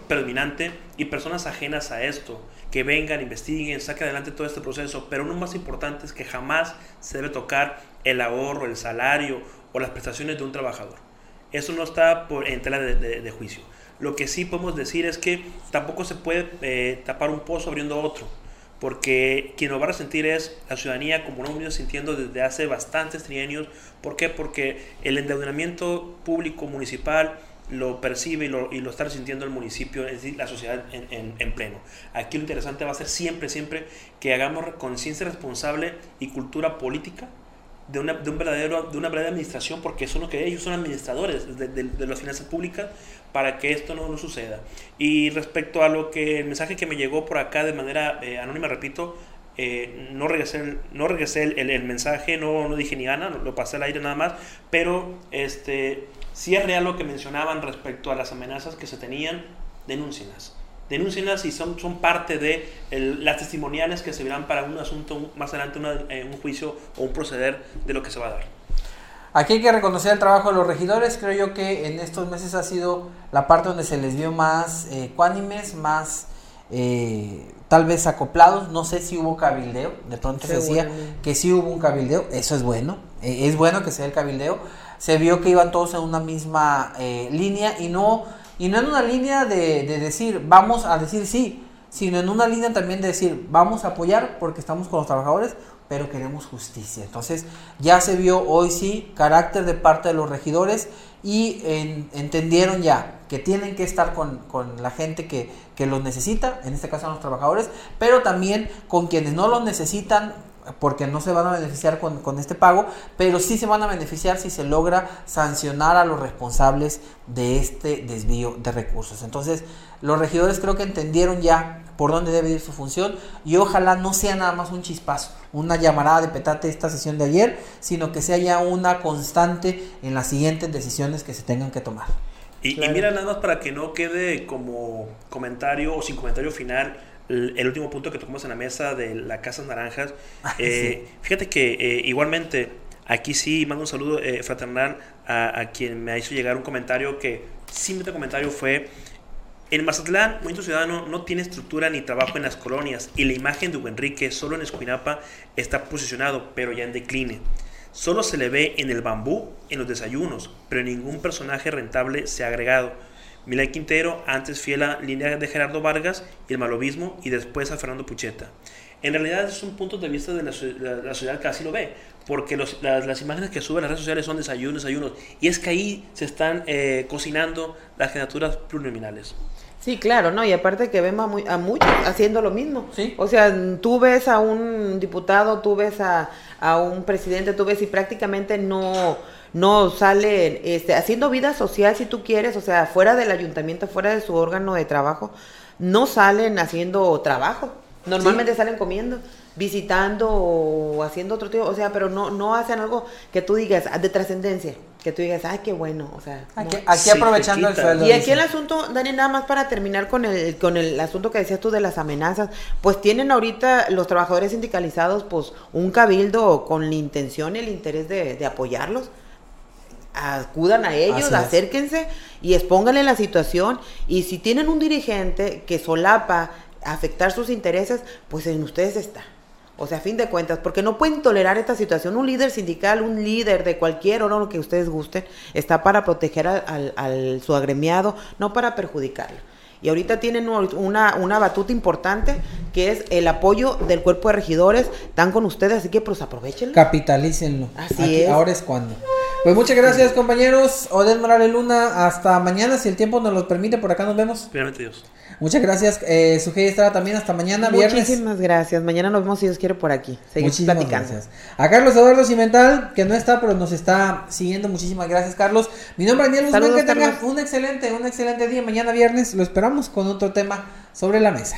predominante y personas ajenas a esto, que vengan, investiguen, saquen adelante todo este proceso, pero lo más importante es que jamás se debe tocar el ahorro, el salario o las prestaciones de un trabajador. Eso no está por, en tela de, juicio. Lo que sí podemos decir es que tampoco se puede eh, tapar un pozo abriendo otro porque quien lo va a resentir es la ciudadanía, como lo hemos sintiendo desde hace bastantes trienios. ¿Por qué? Porque el endeudamiento público municipal lo percibe y lo, está resintiendo el municipio, es decir, la sociedad en, pleno. Aquí lo interesante va a ser siempre, siempre que hagamos conciencia responsable y cultura política de una, de un verdadero, de una verdadera administración, porque son lo que ellos son administradores de, de, las finanzas públicas para que esto no, no, suceda. Y respecto a lo que el mensaje que me llegó por acá de manera eh, anónima, repito, eh, no regresé, no regresé el, el, mensaje, no, dije ni gana, lo pasé al aire nada más, pero este, si es real lo que mencionaban respecto a las amenazas que se tenían, denúncienlas denúncienlas y son, son parte de las testimoniales que se verán para un asunto más adelante, eh, un juicio o un proceder de lo que se va a dar. Aquí hay que reconocer el trabajo de los regidores, creo yo que en estos meses ha sido la parte donde se les vio más eh, ecuánimes, más eh, tal vez acoplados, no sé si hubo cabildeo, de pronto se decía que sí hubo un cabildeo, eso es bueno, es bueno que sea el cabildeo, se vio que iban todos en una misma línea y no y no en una línea de, decir, vamos a decir sí, sino en una línea también de decir, vamos a apoyar porque estamos con los trabajadores, pero queremos justicia. Entonces ya se vio hoy sí carácter de parte de los regidores y entendieron ya que tienen que estar con, la gente que, que los necesita, en este caso los trabajadores, pero también con quienes no los necesitan porque no se van a beneficiar con, este pago, pero sí se van a beneficiar si se logra sancionar a los responsables de este desvío de recursos. Entonces, los regidores creo que entendieron ya por dónde debe ir su función y ojalá no sea nada más un chispazo, una llamarada de petate esta sesión de ayer, sino que sea ya una constante en las siguientes decisiones que se tengan que tomar. Y, y mira, nada más para que no quede como comentario o sin comentario final, el, último punto que tocamos en la mesa de la Casa Naranjas. Ah, eh, fíjate que eh, igualmente, aquí sí mando un saludo eh, fraternal a, quien me hizo llegar un comentario que simplemente comentario fue... En Mazatlán, Movimiento Ciudadano no tiene estructura ni trabajo en las colonias y la imagen de Hugo Enrique solo en Escuinapa está posicionado, pero ya en decline. Solo se le ve en el bambú, en los desayunos, pero ningún personaje rentable se ha agregado. Milay Quintero, antes fiel a línea de Gerardo Vargas y el malobismo, y después a Fernando Pucheta. En realidad es un punto de vista de la, sociedad que así lo ve, porque las, imágenes que suben las redes sociales son desayunos, desayunos, y es que ahí se están eh, cocinando las candidaturas plurinominales. Sí, claro, ¿no? Y aparte que vemos a, a muchos haciendo lo mismo. ¿Sí? O sea, tú ves a un diputado, tú ves a, a un presidente, tú ves y prácticamente no no salen este, haciendo vida social si tú quieres, o sea, fuera del ayuntamiento, fuera de su órgano de trabajo, no salen haciendo trabajo. Normalmente salen comiendo, visitando o haciendo otro tipo, o sea, pero no, no hacen algo que tú digas ah, de trascendencia, que tú digas, ay, qué bueno, o sea. Aquí, aprovechando el sueldo. Y aquí el asunto, Dani, nada más para terminar con el, con el asunto que decías tú de las amenazas, pues tienen ahorita los trabajadores sindicalizados, pues un cabildo con la intención y el interés de, de apoyarlos acudan a ellos, acérquense y expónganle la situación. Y si tienen un dirigente que solapa afectar sus intereses, pues en ustedes está. O sea, a fin de cuentas, porque no pueden tolerar esta situación. Un líder sindical, un líder de cualquier órgano que ustedes gusten, está para proteger al, su agremiado, no para perjudicarlo. Y ahorita tienen una, una batuta importante que es el apoyo del cuerpo de regidores. Están con ustedes, así que pues aprovechenlo. Capitalícenlo. Así es. Ahora es cuando. Pues muchas gracias, compañeros. Odel Morales Luna, hasta mañana, si el tiempo nos lo permite, por acá nos vemos. Primeramente Dios. Muchas gracias. Eh, Sujei estará también hasta mañana, viernes. Muchísimas gracias. Mañana nos vemos, si Dios quiere, por aquí. Seguimos platicando. Gracias. A Carlos Eduardo Cimental, que no está, pero nos está siguiendo. Muchísimas gracias, Carlos. Mi nombre es Daniel Guzmán. Que tenga un excelente, un excelente día. Mañana, viernes, lo esperamos con otro tema sobre la mesa.